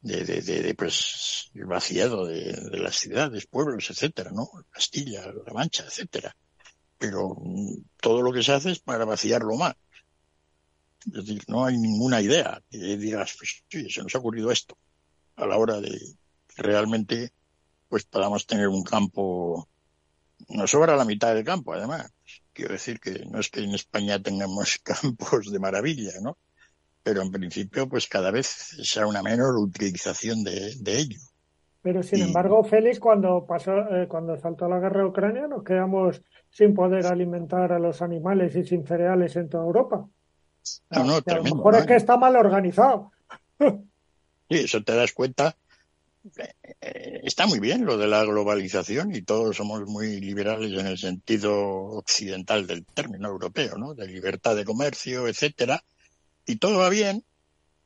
de, de, de, pues el vaciado de, de, las ciudades, pueblos, etcétera, ¿no? Castilla, La Mancha, etcétera. Pero mm, todo lo que se hace es para vaciarlo más. Es decir, no hay ninguna idea que digas, pues sí, se nos ha ocurrido esto a la hora de realmente pues podamos tener un campo nos sobra la mitad del campo además quiero decir que no es que en España tengamos campos de maravilla no pero en principio pues cada vez será una menor utilización de, ello. Pero sin embargo, Félix, cuando pasó, eh, cuando saltó la guerra de Ucrania, nos quedamos sin poder alimentar a los animales y sin cereales en toda Europa. No, no, a lo mejor es que está mal organizado. Sí, eso te das cuenta. Eh, está muy bien lo de la globalización y todos somos muy liberales en el sentido occidental del término europeo, ¿no? De libertad de comercio, etcétera y todo va bien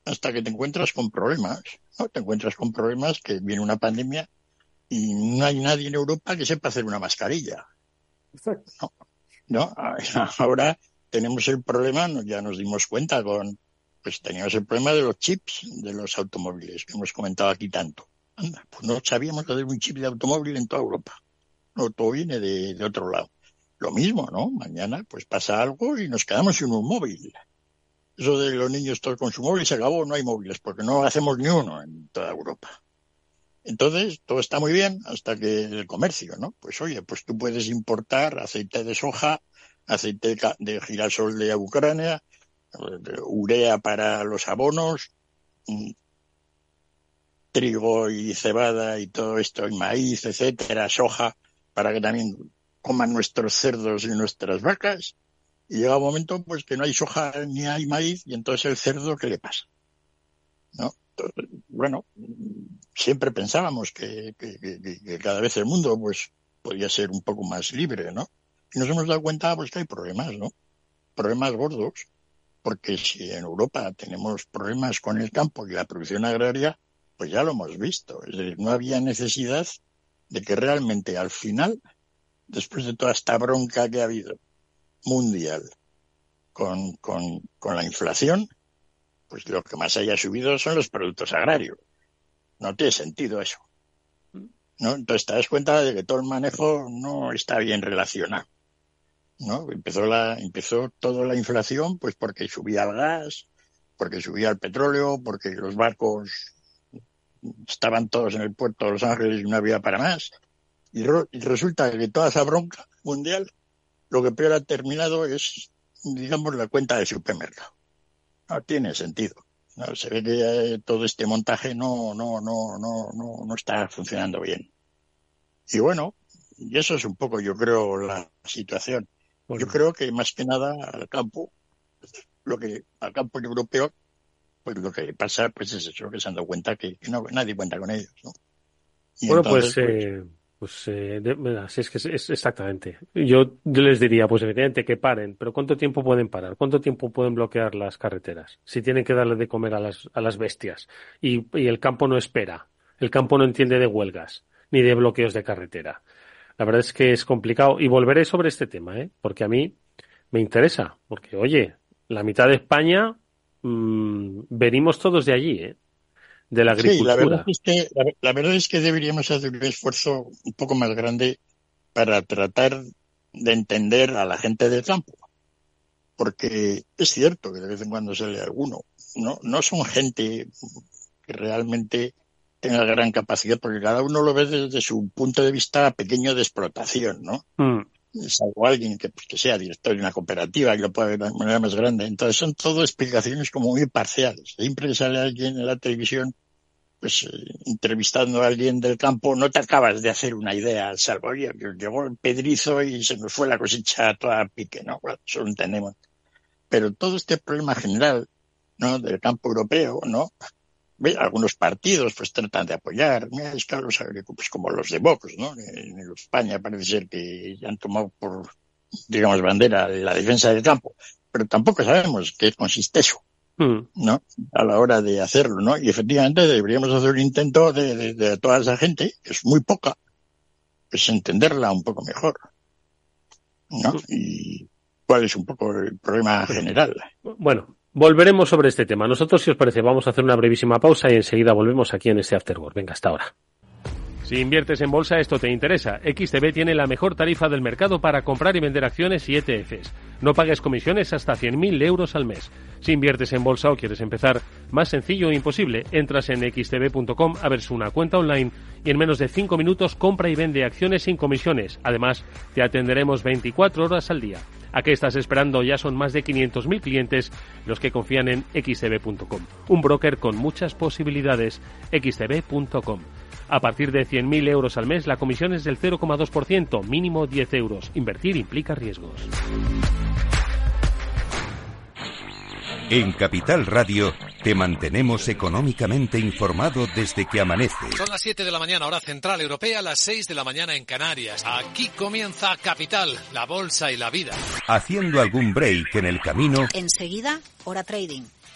hasta que te encuentras con problemas, ¿no? Te encuentras con problemas que viene una pandemia y no hay nadie en Europa que sepa hacer una mascarilla. No, no, ahora tenemos el problema, ya nos dimos cuenta con, pues teníamos el problema de los chips de los automóviles que hemos comentado aquí tanto. Anda, pues no sabíamos hacer un chip de automóvil en toda Europa. No, todo viene de, de otro lado. Lo mismo, ¿no? Mañana pues pasa algo y nos quedamos sin un móvil eso de los niños todos con su móvil se acabó, no hay móviles, porque no hacemos ni uno en toda Europa. Entonces, todo está muy bien hasta que el comercio, ¿no? Pues oye, pues tú puedes importar aceite de soja, aceite de girasol de Ucrania, urea para los abonos, mm, trigo y cebada y todo esto, y maíz, etcétera, soja, para que también coman nuestros cerdos y nuestras vacas. Y llega un momento pues que no hay soja ni hay maíz, y entonces el cerdo, ¿qué le pasa? ¿No? bueno, siempre pensábamos que, cada vez el mundo pues podía ser un poco más libre, ¿no? Y nos hemos dado cuenta pues que hay problemas, ¿no? Problemas gordos, porque si en Europa tenemos problemas con el campo y la producción agraria, pues ya lo hemos visto. Es decir, no había necesidad de que realmente al final, después de toda esta bronca que ha habido mundial con, con, con la inflación, pues lo que más haya subido son los productos agrarios. No tiene sentido eso. ¿no? Entonces te das cuenta de que todo el manejo no está bien relacionado. ¿no? Empezó, la, empezó toda la inflación pues porque subía el gas, porque subía el petróleo, porque los barcos estaban todos en el puerto de Los Ángeles y no había para más. Y, y resulta que toda esa bronca mundial, lo que peor ha terminado es, digamos, la cuenta de supermercado no tiene sentido. No, se ve que todo este montaje no, no, no, no, no, no está funcionando bien. Y bueno, y eso es un poco, yo creo, la situación. Yo creo que más que nada al campo, lo que al campo europeo, pues lo que pasa, pues es eso, que se han dado cuenta que, no, nadie cuenta con ellos, ¿no? bueno, pues, pues eh, pues eh, es que es, exactamente. Yo, les diría, pues evidentemente que paren, pero ¿cuánto tiempo pueden parar? ¿Cuánto tiempo pueden bloquear las carreteras? Si tienen que darle de comer a las, a las bestias y, y el campo no espera, el campo no entiende de huelgas ni de bloqueos de carretera. La verdad es que es complicado y volveré sobre este tema, ¿eh? porque a mí me interesa, porque oye, la mitad de España mmm, venimos todos de allí, ¿eh? De la agricultura. Sí, la verdad, es que, la, verdad es que deberíamos hacer un esfuerzo un poco más grande para tratar de entender a la gente del campo. Porque es cierto que de vez en cuando sale alguno. No, no son gente que realmente tenga gran capacidad, porque cada uno lo ve desde su punto de vista pequeño de explotación, ¿no? Mm. Salvo alguien que, pues, que sea director de una cooperativa que lo pueda ver de manera más grande. Entonces son todo explicaciones como muy parciales. Siempre sale alguien en la televisión pues eh, entrevistando a alguien del campo, no te acabas de hacer una idea, salvo, oye, llegó el pedrizo y se nos fue la cosecha toda a pique, ¿no? Bueno, eso lo entendemos. Pero todo este problema general, ¿no? Del campo europeo, ¿no? Algunos partidos pues tratan de apoyar, es los pues, como los de Vox, ¿no? En España parece ser que han tomado por, digamos, bandera la defensa del campo, pero tampoco sabemos qué consiste eso. Hmm. ¿no? A la hora de hacerlo, ¿no? Y efectivamente deberíamos hacer un intento de, de, toda esa gente, que es muy poca, pues entenderla un poco mejor, ¿no? Hmm. Y cuál es un poco el problema general. Bueno, volveremos sobre este tema. Nosotros, si os parece, vamos a hacer una brevísima pausa y enseguida volvemos aquí en este Afterworld. Venga, hasta ahora. Si inviertes en bolsa, esto te interesa. XTB tiene la mejor tarifa del mercado para comprar y vender acciones y ETFs. No pagues comisiones hasta 100.000 euros al mes. Si inviertes en bolsa o quieres empezar, más sencillo e imposible, entras en xtb.com, abres una cuenta online y en menos de 5 minutos compra y vende acciones sin comisiones. Además, te atenderemos 24 horas al día. ¿A qué estás esperando? Ya son más de 500.000 clientes los que confían en xtb.com. Un broker con muchas posibilidades. xtb.com. A partir de 100.000 euros al mes, la comisión es del 0,2%, mínimo 10 euros. Invertir implica riesgos. En Capital Radio te mantenemos económicamente informado desde que amanece. Son las 7 de la mañana, hora central europea, las 6 de la mañana en Canarias. Aquí comienza Capital, la bolsa y la vida. Haciendo algún break en el camino. Enseguida, hora trading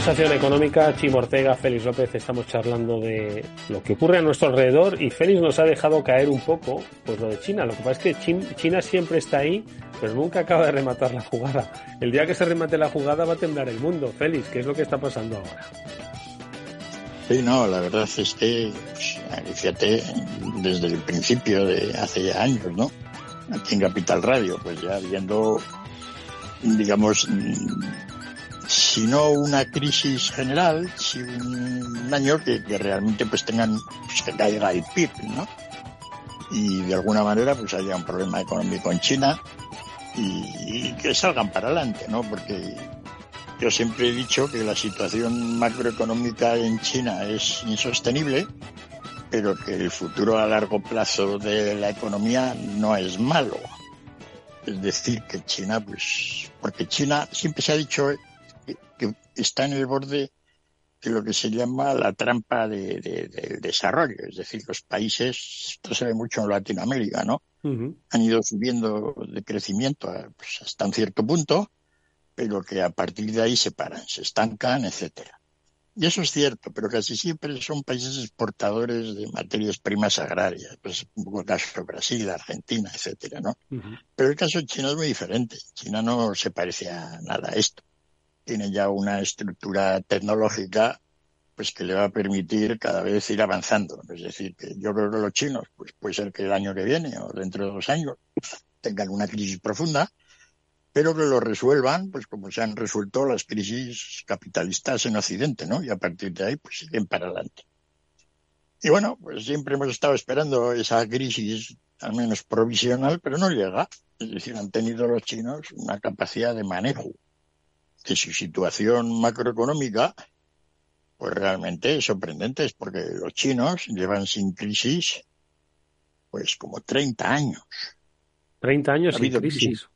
Conversación económica, Chimo Ortega, Félix López, estamos charlando de lo que ocurre a nuestro alrededor y Félix nos ha dejado caer un poco pues lo de China. Lo que pasa es que China siempre está ahí, pero nunca acaba de rematar la jugada. El día que se remate la jugada va a temblar el mundo. Félix, ¿qué es lo que está pasando ahora? Sí, no, la verdad es que, pues, fíjate, desde el principio de hace ya años, ¿no? Aquí en Capital Radio, pues ya viendo, digamos, si no una crisis general, si un, año que, realmente pues tengan, pues que caiga el PIB, ¿no? Y de alguna manera pues haya un problema económico en China y, que salgan para adelante, ¿no? Porque yo siempre he dicho que la situación macroeconómica en China es insostenible, pero que el futuro a largo plazo de la economía no es malo. Es decir, que China, pues, porque China siempre se ha dicho que está en el borde de lo que se llama la trampa de, del desarrollo. Es decir, los países, esto se ve mucho en Latinoamérica, ¿no? Han ido subiendo de crecimiento pues, hasta un cierto punto, pero que a partir de ahí se paran, se estancan, etcétera. Y eso es cierto, pero casi siempre son países exportadores de materias primas agrarias. Pues un poco el caso de Brasil, Argentina, etcétera, ¿no? Pero el caso de China es muy diferente. China no se parece a nada a esto tiene ya una estructura tecnológica pues que le va a permitir cada vez ir avanzando. Es decir, que yo creo que los chinos, pues puede ser que el año que viene o dentro de dos años tengan una crisis profunda, pero que lo resuelvan, pues como se han resuelto las crisis capitalistas en Occidente, ¿no? Y a partir de ahí, pues siguen para adelante. Y bueno, pues siempre hemos estado esperando esa crisis, al menos provisional, pero no llega. Es decir, han tenido los chinos una capacidad de manejo de su situación macroeconómica, pues realmente es sorprendente, es porque los chinos llevan sin crisis pues como 30 años. 30 años sin crisis.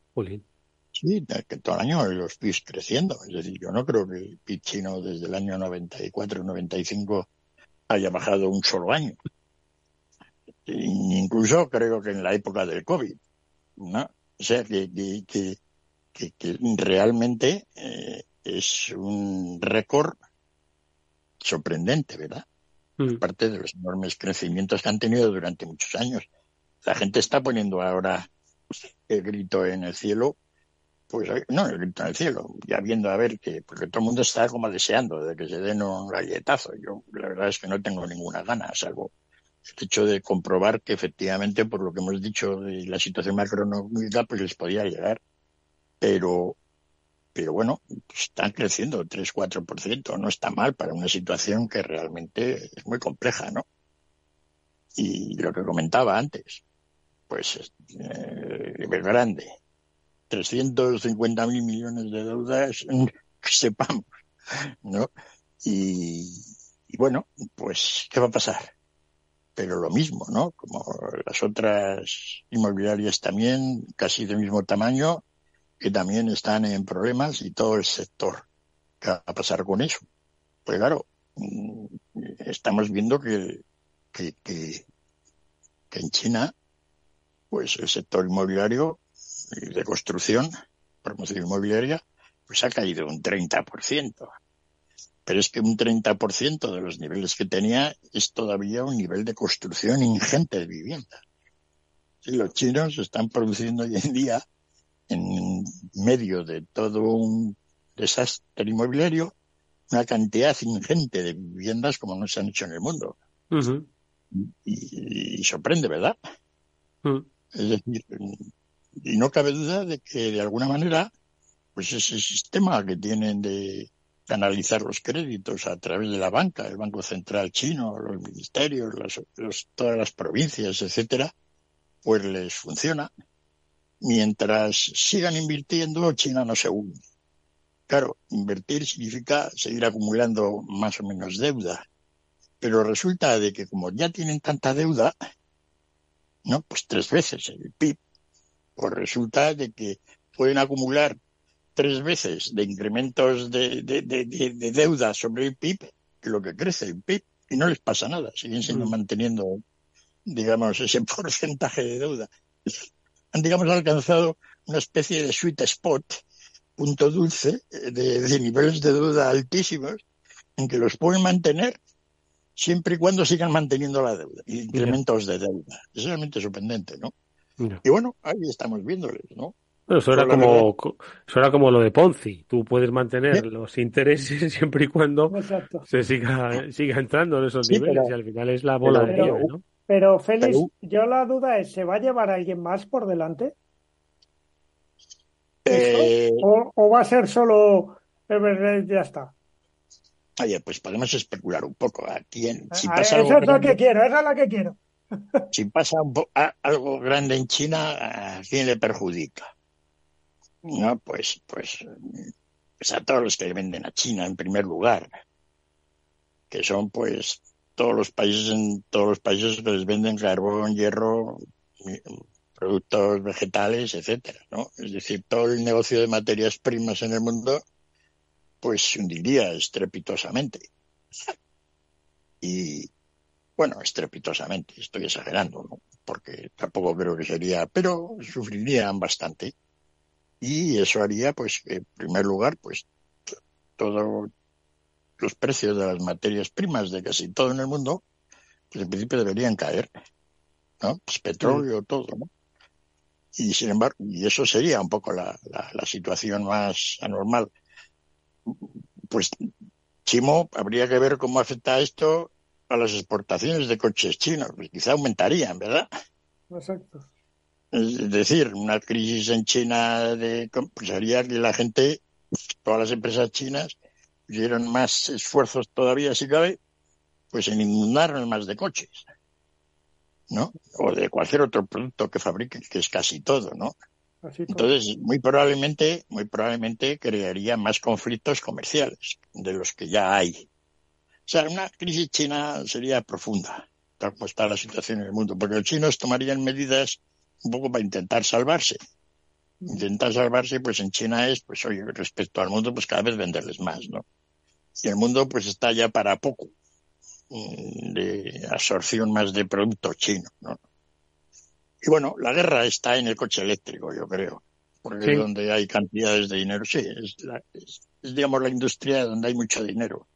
Sí, que todo el año los PIBs creciendo. Es decir, yo no creo que el PIB chino desde el año 94-95 haya bajado un solo año. Incluso creo que en la época del COVID. ¿no? O sea, que, que que, realmente eh, es un récord sorprendente, ¿verdad? Mm. Aparte de los enormes crecimientos que han tenido durante muchos años. La gente está poniendo ahora el grito en el cielo, pues no el grito en el cielo, ya viendo a ver que, porque todo el mundo está como deseando de que se den un galletazo. Yo la verdad es que no tengo ninguna gana, salvo el hecho de comprobar que efectivamente, por lo que hemos dicho de la situación macroeconómica, pues les podía llegar pero, pero bueno, están creciendo 3-4%, no está mal para una situación que realmente es muy compleja, ¿no? Y lo que comentaba antes, pues eh, es grande, 350 mil millones de deudas, que sepamos, ¿no? Y, y bueno, pues, ¿qué va a pasar? Pero lo mismo, ¿no? Como las otras inmobiliarias también, casi del mismo tamaño, que también están en problemas y todo el sector. ¿Qué va a pasar con eso? Pues claro, mm, estamos viendo que, que, que, en China, pues el sector inmobiliario de construcción, promoción inmobiliaria, pues ha caído un 30%. Pero es que un 30% de los niveles que tenía es todavía un nivel de construcción ingente de vivienda. Sí, los chinos están produciendo hoy en día, en medio de todo un desastre inmobiliario, una cantidad ingente de viviendas como no se han hecho en el mundo. y, sorprende, ¿verdad? Mm. Es decir, y no cabe duda de que de alguna manera, pues ese sistema que tienen de canalizar los créditos a través de la banca, el Banco Central chino, los ministerios, todas las provincias, etcétera, pues les funciona. Mientras sigan invirtiendo, China no se hunde. Claro, invertir significa seguir acumulando más o menos deuda. Pero resulta de que como ya tienen tanta deuda, ¿no? Pues tres veces el PIB, pues resulta de que pueden acumular tres veces de incrementos de, deuda sobre el PIB que lo que crece el PIB y no les pasa nada, siguen siendo mm. manteniendo, digamos, ese porcentaje de deuda. Han, digamos, alcanzado una especie de sweet spot, punto dulce, de, niveles de deuda altísimos, en que los pueden mantener siempre y cuando sigan manteniendo la deuda, incrementos de deuda. Es realmente sorprendente, ¿no? Y bueno, ahí estamos viéndoles, ¿no? Bueno, eso era, como, eso era como lo de Ponzi. Tú puedes mantener los intereses siempre y cuando se siga, siga entrando en esos niveles y al final es la bola de nieve, ¿no? Pero Félix, yo la duda es, ¿se va a llevar a alguien más por delante? Eh, ¿O, va a ser solo ya está? Oye, pues podemos especular un poco. ¿A quién? Si pasa eso es lo que quiero, esa es la que quiero. si pasa algo grande en China, ¿a quién le perjudica? ¿no? Pues, pues, pues a todos los que venden a China en primer lugar, que son pues todos los países en todos los países les venden carbón, hierro, productos vegetales, etcétera, ¿no? Es decir, todo el negocio de materias primas en el mundo pues se hundiría estrepitosamente. Y bueno, estrepitosamente, estoy exagerando, ¿no? Porque tampoco creo que sería, pero sufrirían bastante y eso haría pues en primer lugar pues todos los precios de las materias primas de casi todo en el mundo pues en principio deberían caer no pues petróleo todo no y sin embargo y eso sería un poco la, la, situación más anormal. Pues Chimo habría que ver cómo afecta esto a las exportaciones de coches chinos pues quizá aumentarían verdad exacto. Es decir, una crisis en China de, pues haría que la gente, todas las empresas chinas, pusieran más esfuerzos todavía, si cabe, pues en inundar más de coches, ¿no? O de cualquier otro producto que fabriquen, que es casi todo, ¿no? Entonces, muy probablemente, muy probablemente crearía más conflictos comerciales de los que ya hay. O sea, una crisis china sería profunda, tal como está la situación en el mundo, porque los chinos tomarían medidas un poco para intentar salvarse. Intentar salvarse, pues en China es, pues oye, respecto al mundo, pues cada vez venderles más, ¿no? Y el mundo, pues está ya para poco mm, de absorción más de producto chino, ¿no? Y bueno, la guerra está en el coche eléctrico, yo creo, porque es donde hay cantidades de dinero. Sí, es, es, digamos, la industria donde hay mucho dinero.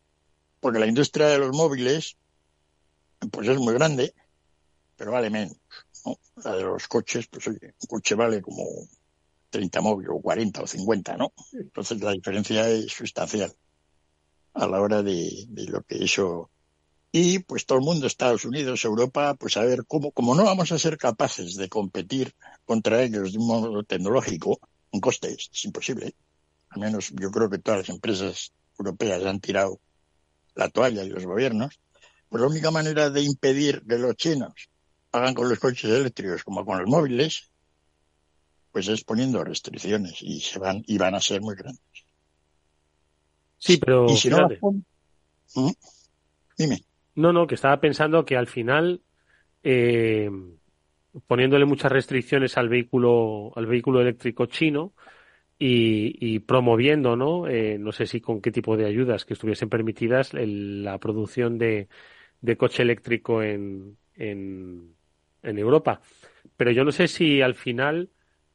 Porque la industria de los móviles, pues es muy grande, pero vale menos. La de los coches, pues oye, un coche vale como 30 móviles o 40 o 50, ¿no? Entonces la diferencia es sustancial a la hora de, lo que eso y pues todo el mundo, Estados Unidos, Europa, pues a ver cómo, como no vamos a ser capaces de competir contra ellos de un modo tecnológico, en costes, es imposible. Al menos yo creo que todas las empresas europeas han tirado la toalla y los gobiernos. Pues la única manera de impedir que los chinos hagan con los coches eléctricos como con los móviles, pues es poniendo restricciones y se van y van a ser muy grandes. Sí, pero ¿Mm? dime. No, no, que estaba pensando que al final eh, poniéndole muchas restricciones al vehículo al vehículo eléctrico chino y, promoviendo, ¿no? Eh, no sé si con qué tipo de ayudas que estuviesen permitidas la producción de, de coche eléctrico en, en, en Europa. Pero yo no sé si al final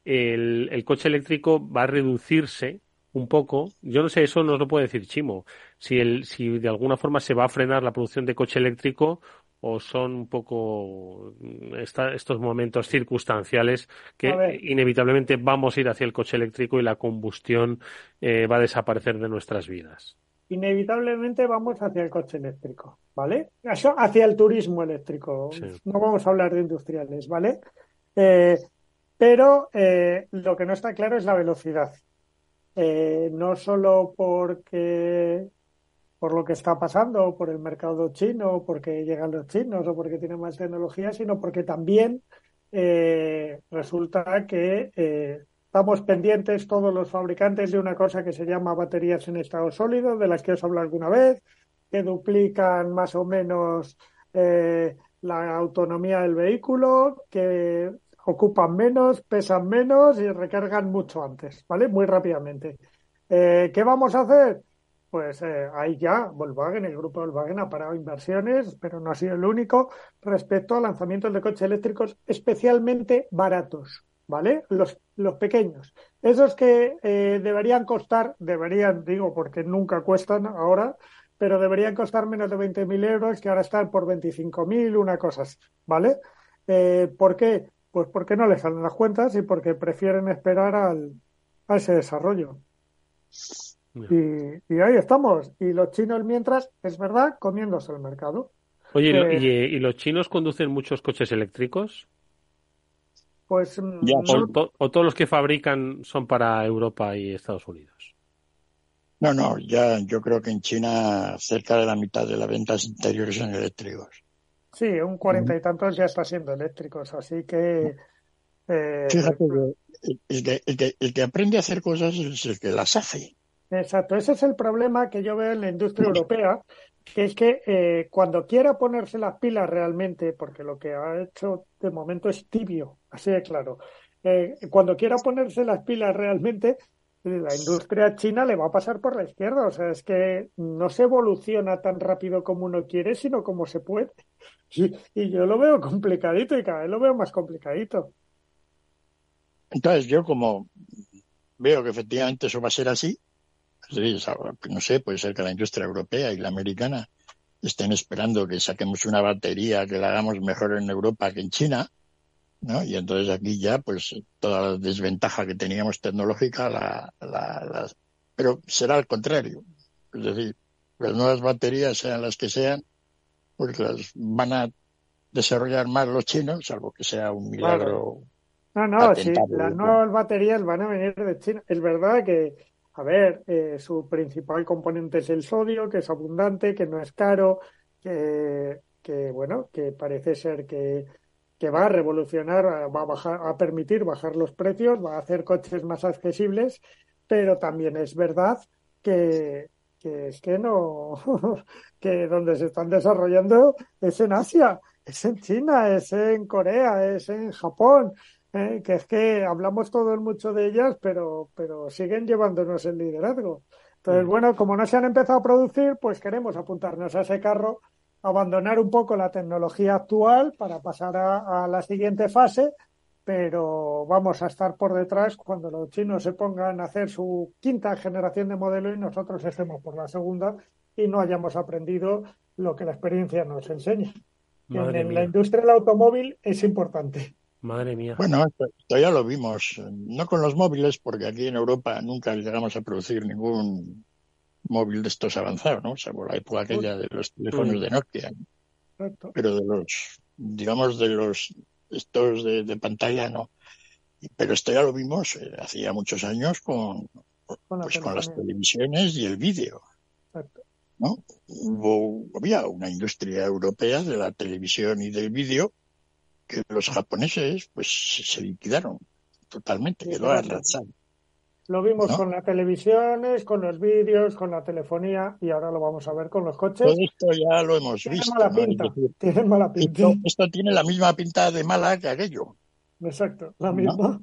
el, el coche eléctrico va a reducirse un poco. Yo no sé, eso nos lo puede decir Chimo. Si, el, si de alguna forma se va a frenar la producción de coche eléctrico o son un poco mm, esta, estos momentos circunstanciales que inevitablemente vamos a ir hacia el coche eléctrico y la combustión eh, va a desaparecer de nuestras vidas. Inevitablemente vamos hacia el coche eléctrico, ¿vale? Hacia el turismo eléctrico. No vamos a hablar de industriales, ¿vale? Eh, pero eh, lo que no está claro es la velocidad. no solo porque por lo que está pasando, por el mercado chino, porque llegan los chinos o porque tienen más tecnología, sino porque también eh, resulta que eh, estamos pendientes todos los fabricantes de una cosa que se llama baterías en estado sólido, de las que os hablo alguna vez, que duplican más o menos eh, la autonomía del vehículo, que ocupan menos, pesan menos y recargan mucho antes, ¿vale? Muy rápidamente. ¿Qué vamos a hacer? pues eh, ahí ya Volkswagen, el grupo Volkswagen ha parado inversiones, pero no ha sido el único, respecto a lanzamientos de coches eléctricos especialmente baratos, ¿vale? Los, los pequeños. Esos que eh, deberían costar, deberían, digo, porque nunca cuestan ahora, pero deberían costar menos de 20.000 euros, que ahora están por 25.000, una cosa así, ¿vale? Eh, ¿Por qué? Pues porque no les salen las cuentas y porque prefieren esperar al, a ese desarrollo. Y, ahí estamos. Y los chinos, mientras, es verdad, comiéndose el mercado. Oye, ¿y, los chinos conducen muchos coches eléctricos? Pues. Mm, o, todos los que fabrican son para Europa y Estados Unidos? No, no, ya yo creo que en China cerca de la mitad de las ventas interiores son eléctricos. Sí, un cuarenta y tantos ya está siendo eléctricos, así que. Eh, Fíjate el, que el, que el que aprende a hacer cosas es el que las hace. Exacto, ese es el problema que yo veo en la industria europea, que es que eh, cuando quiera ponerse las pilas realmente, porque lo que ha hecho de momento es tibio, así de claro, eh, cuando quiera ponerse las pilas realmente, la industria china le va a pasar por la izquierda, o sea, es que no se evoluciona tan rápido como uno quiere, sino como se puede. Y, yo lo veo complicadito y cada vez lo veo más complicadito. Entonces, yo como veo que efectivamente eso va a ser así, no sé, puede ser que la industria europea y la americana estén esperando que saquemos una batería que la hagamos mejor en Europa que en China, ¿no? Y entonces aquí ya, pues, toda la desventaja que teníamos tecnológica, la, la, pero será al contrario. Es decir, las nuevas baterías, sean las que sean, pues las van a desarrollar más los chinos, salvo que sea un milagro. No, no, sí, las nuevas baterías van a venir de China. Es verdad que a ver, eh, su principal componente es el sodio, que es abundante, que no es caro, que, que bueno, que parece ser que, que va a revolucionar, va a bajar, a permitir bajar los precios, va a hacer coches más accesibles, pero también es verdad que, que es que no, que donde se están desarrollando es en Asia, es en China, es en Corea, es en Japón, ¿eh? que es que hablamos todos mucho de ellas, pero, pero siguen llevándonos el liderazgo. Entonces, mm. bueno, como no se han empezado a producir, pues queremos apuntarnos a ese carro, abandonar un poco la tecnología actual para pasar a, la siguiente fase, pero vamos a estar por detrás cuando los chinos se pongan a hacer su quinta generación de modelo y nosotros estemos por la segunda y no hayamos aprendido lo que la experiencia nos enseña. en la industria del automóvil es importante. Madre mía. Bueno, esto, ya lo vimos, no con los móviles, porque aquí en Europa nunca llegamos a producir ningún móvil de estos avanzados, ¿no? Salvo la época aquella de los teléfonos de Nokia. Pero de los, digamos, de los estos de, pantalla, no. Pero esto ya lo vimos eh, hacía muchos años con, pues, con las televisiones y el vídeo. ¿no? Hubo, había una industria europea de la televisión y del vídeo que los japoneses pues se liquidaron totalmente, quedó arrasado. Lo vimos con las televisiones, con los vídeos, con la telefonía y ahora lo vamos a ver con los coches. Todo esto ya lo hemos visto. Mala pinta. Tiene mala pinta. Esto, tiene la misma pinta de mala que aquello. Exacto, la misma.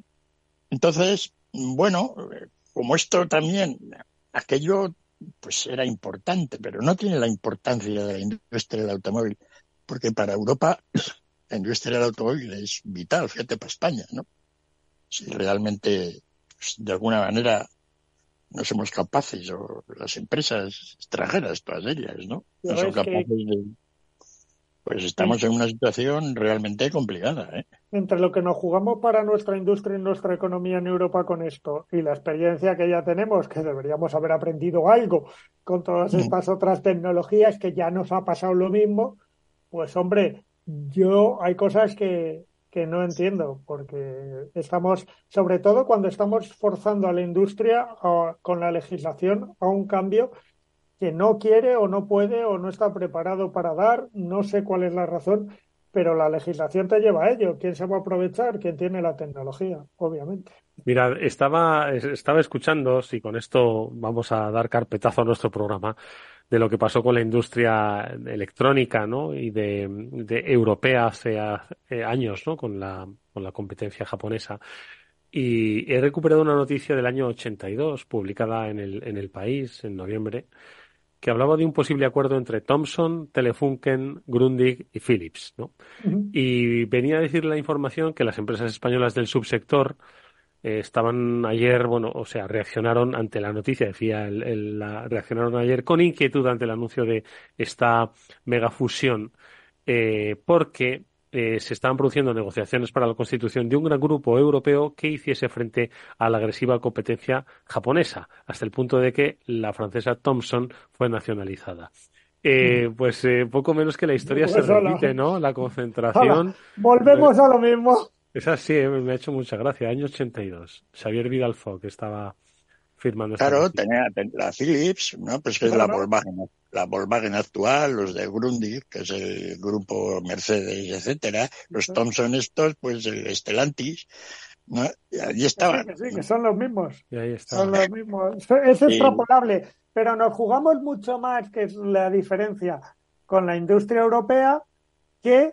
Entonces, bueno, como esto también, aquello pues era importante, pero no tiene la importancia de la industria del automóvil, porque para Europa la industria del automóvil es vital, fíjate, para España, ¿no? si realmente, de alguna manera, no somos capaces, o las empresas extranjeras, todas ellas, ¿no? No son capaces de pues estamos en una situación realmente complicada. ¿eh? Entre lo que nos jugamos para nuestra industria y nuestra economía en Europa con esto y la experiencia que ya tenemos, que deberíamos haber aprendido algo con todas mm. estas otras tecnologías que ya nos ha pasado lo mismo, pues hombre, yo hay cosas que, que no entiendo, porque estamos, sobre todo cuando estamos forzando a la industria con la legislación a un cambio que no quiere o no puede o no está preparado para dar, no sé cuál es la razón, pero la legislación te lleva a ello. ¿Quién se va a aprovechar? ¿Quién tiene la tecnología? Obviamente. Mira, estaba, estaba escuchando, si con esto vamos a dar carpetazo a nuestro programa, de lo que pasó con la industria electrónica ¿no? y de, europea hace años ¿no? con, la, con la competencia japonesa. Y he recuperado una noticia del año 82, publicada en el, en el país en noviembre, que hablaba de un posible acuerdo entre Thomson, Telefunken, Grundig y Philips. ¿no? Y venía a decir la información que las empresas españolas del subsector eh, estaban ayer, bueno, o sea, reaccionaron ante la noticia, decía, el, la, reaccionaron ayer con inquietud ante el anuncio de esta megafusión, eh, porque eh, se estaban produciendo negociaciones para la constitución de un gran grupo europeo que hiciese frente a la agresiva competencia japonesa, hasta el punto de que la francesa Thomson fue nacionalizada. Eh, mm. pues eh, poco menos que la historia se pues repite, ¿no? La concentración. Volvemos a lo mismo. Esa sí, me ha hecho mucha gracia. Año 82. Xavier Vidalfo, que estaba firmando. Claro, tenía la Philips, ¿no? Pues que es la Volkswagen la Volkswagen actual, los de Grundig, que es el grupo Mercedes, etcétera, los Thomson estos, pues el Stellantis, ¿no? Y allí estaban. Sí, que, son los mismos. Y ahí Son los mismos. Es extrapolable, pero nos jugamos mucho más, que es la diferencia, con la industria europea que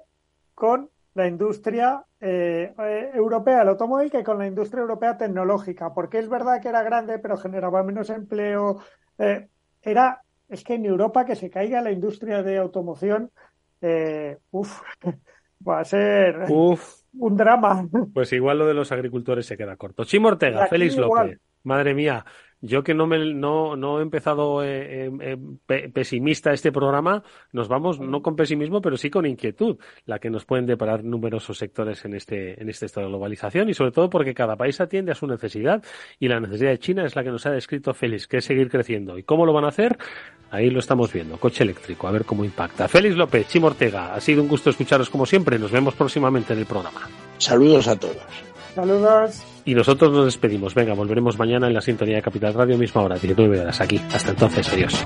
con la industria eh, eh, europea, el automóvil, que con la industria europea tecnológica, porque es verdad que era grande, pero generaba menos empleo. Eh, era es que en Europa que se caiga la industria de automoción, eh, va a ser un drama. Pues igual lo de los agricultores se queda corto. Chimo Ortega, Félix López, madre mía, yo que no, me, no, no he empezado eh, eh, pesimista este programa, nos vamos no con pesimismo, pero sí con inquietud, la que nos pueden deparar numerosos sectores en este, en este estado de globalización y sobre todo porque cada país atiende a su necesidad y la necesidad de China es la que nos ha descrito Félix, que es seguir creciendo. ¿Y cómo lo van a hacer? Ahí lo estamos viendo, coche eléctrico, a ver cómo impacta. Félix López, Chimo Ortega, ha sido un gusto escucharos como siempre, nos vemos próximamente en el programa. Saludos a todos. Saludos. Y nosotros nos despedimos. Venga, volveremos mañana en la sintonía de Capital Radio, misma hora, 19 horas aquí. Hasta entonces, adiós.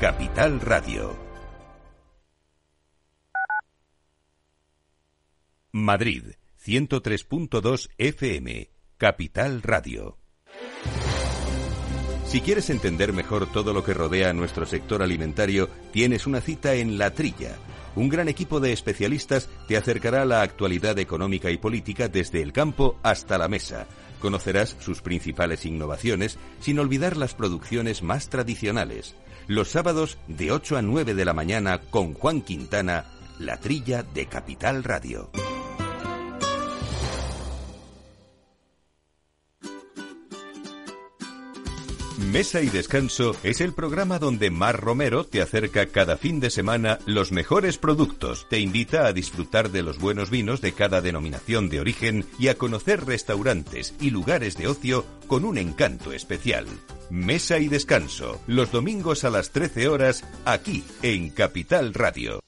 Capital Radio. Madrid, 103.2 FM, Capital Radio. Si quieres entender mejor todo lo que rodea a nuestro sector alimentario, tienes una cita en La Trilla. Un gran equipo de especialistas te acercará a la actualidad económica y política desde el campo hasta la mesa. Conocerás sus principales innovaciones sin olvidar las producciones más tradicionales los sábados de 8 a 9 de la mañana con Juan Quintana, la trilla de Capital Radio. Mesa y Descanso es el programa donde Mar Romero te acerca cada fin de semana los mejores productos, te invita a disfrutar de los buenos vinos de cada denominación de origen y a conocer restaurantes y lugares de ocio con un encanto especial. Mesa y Descanso, los domingos a las 13 horas, aquí en Capital Radio.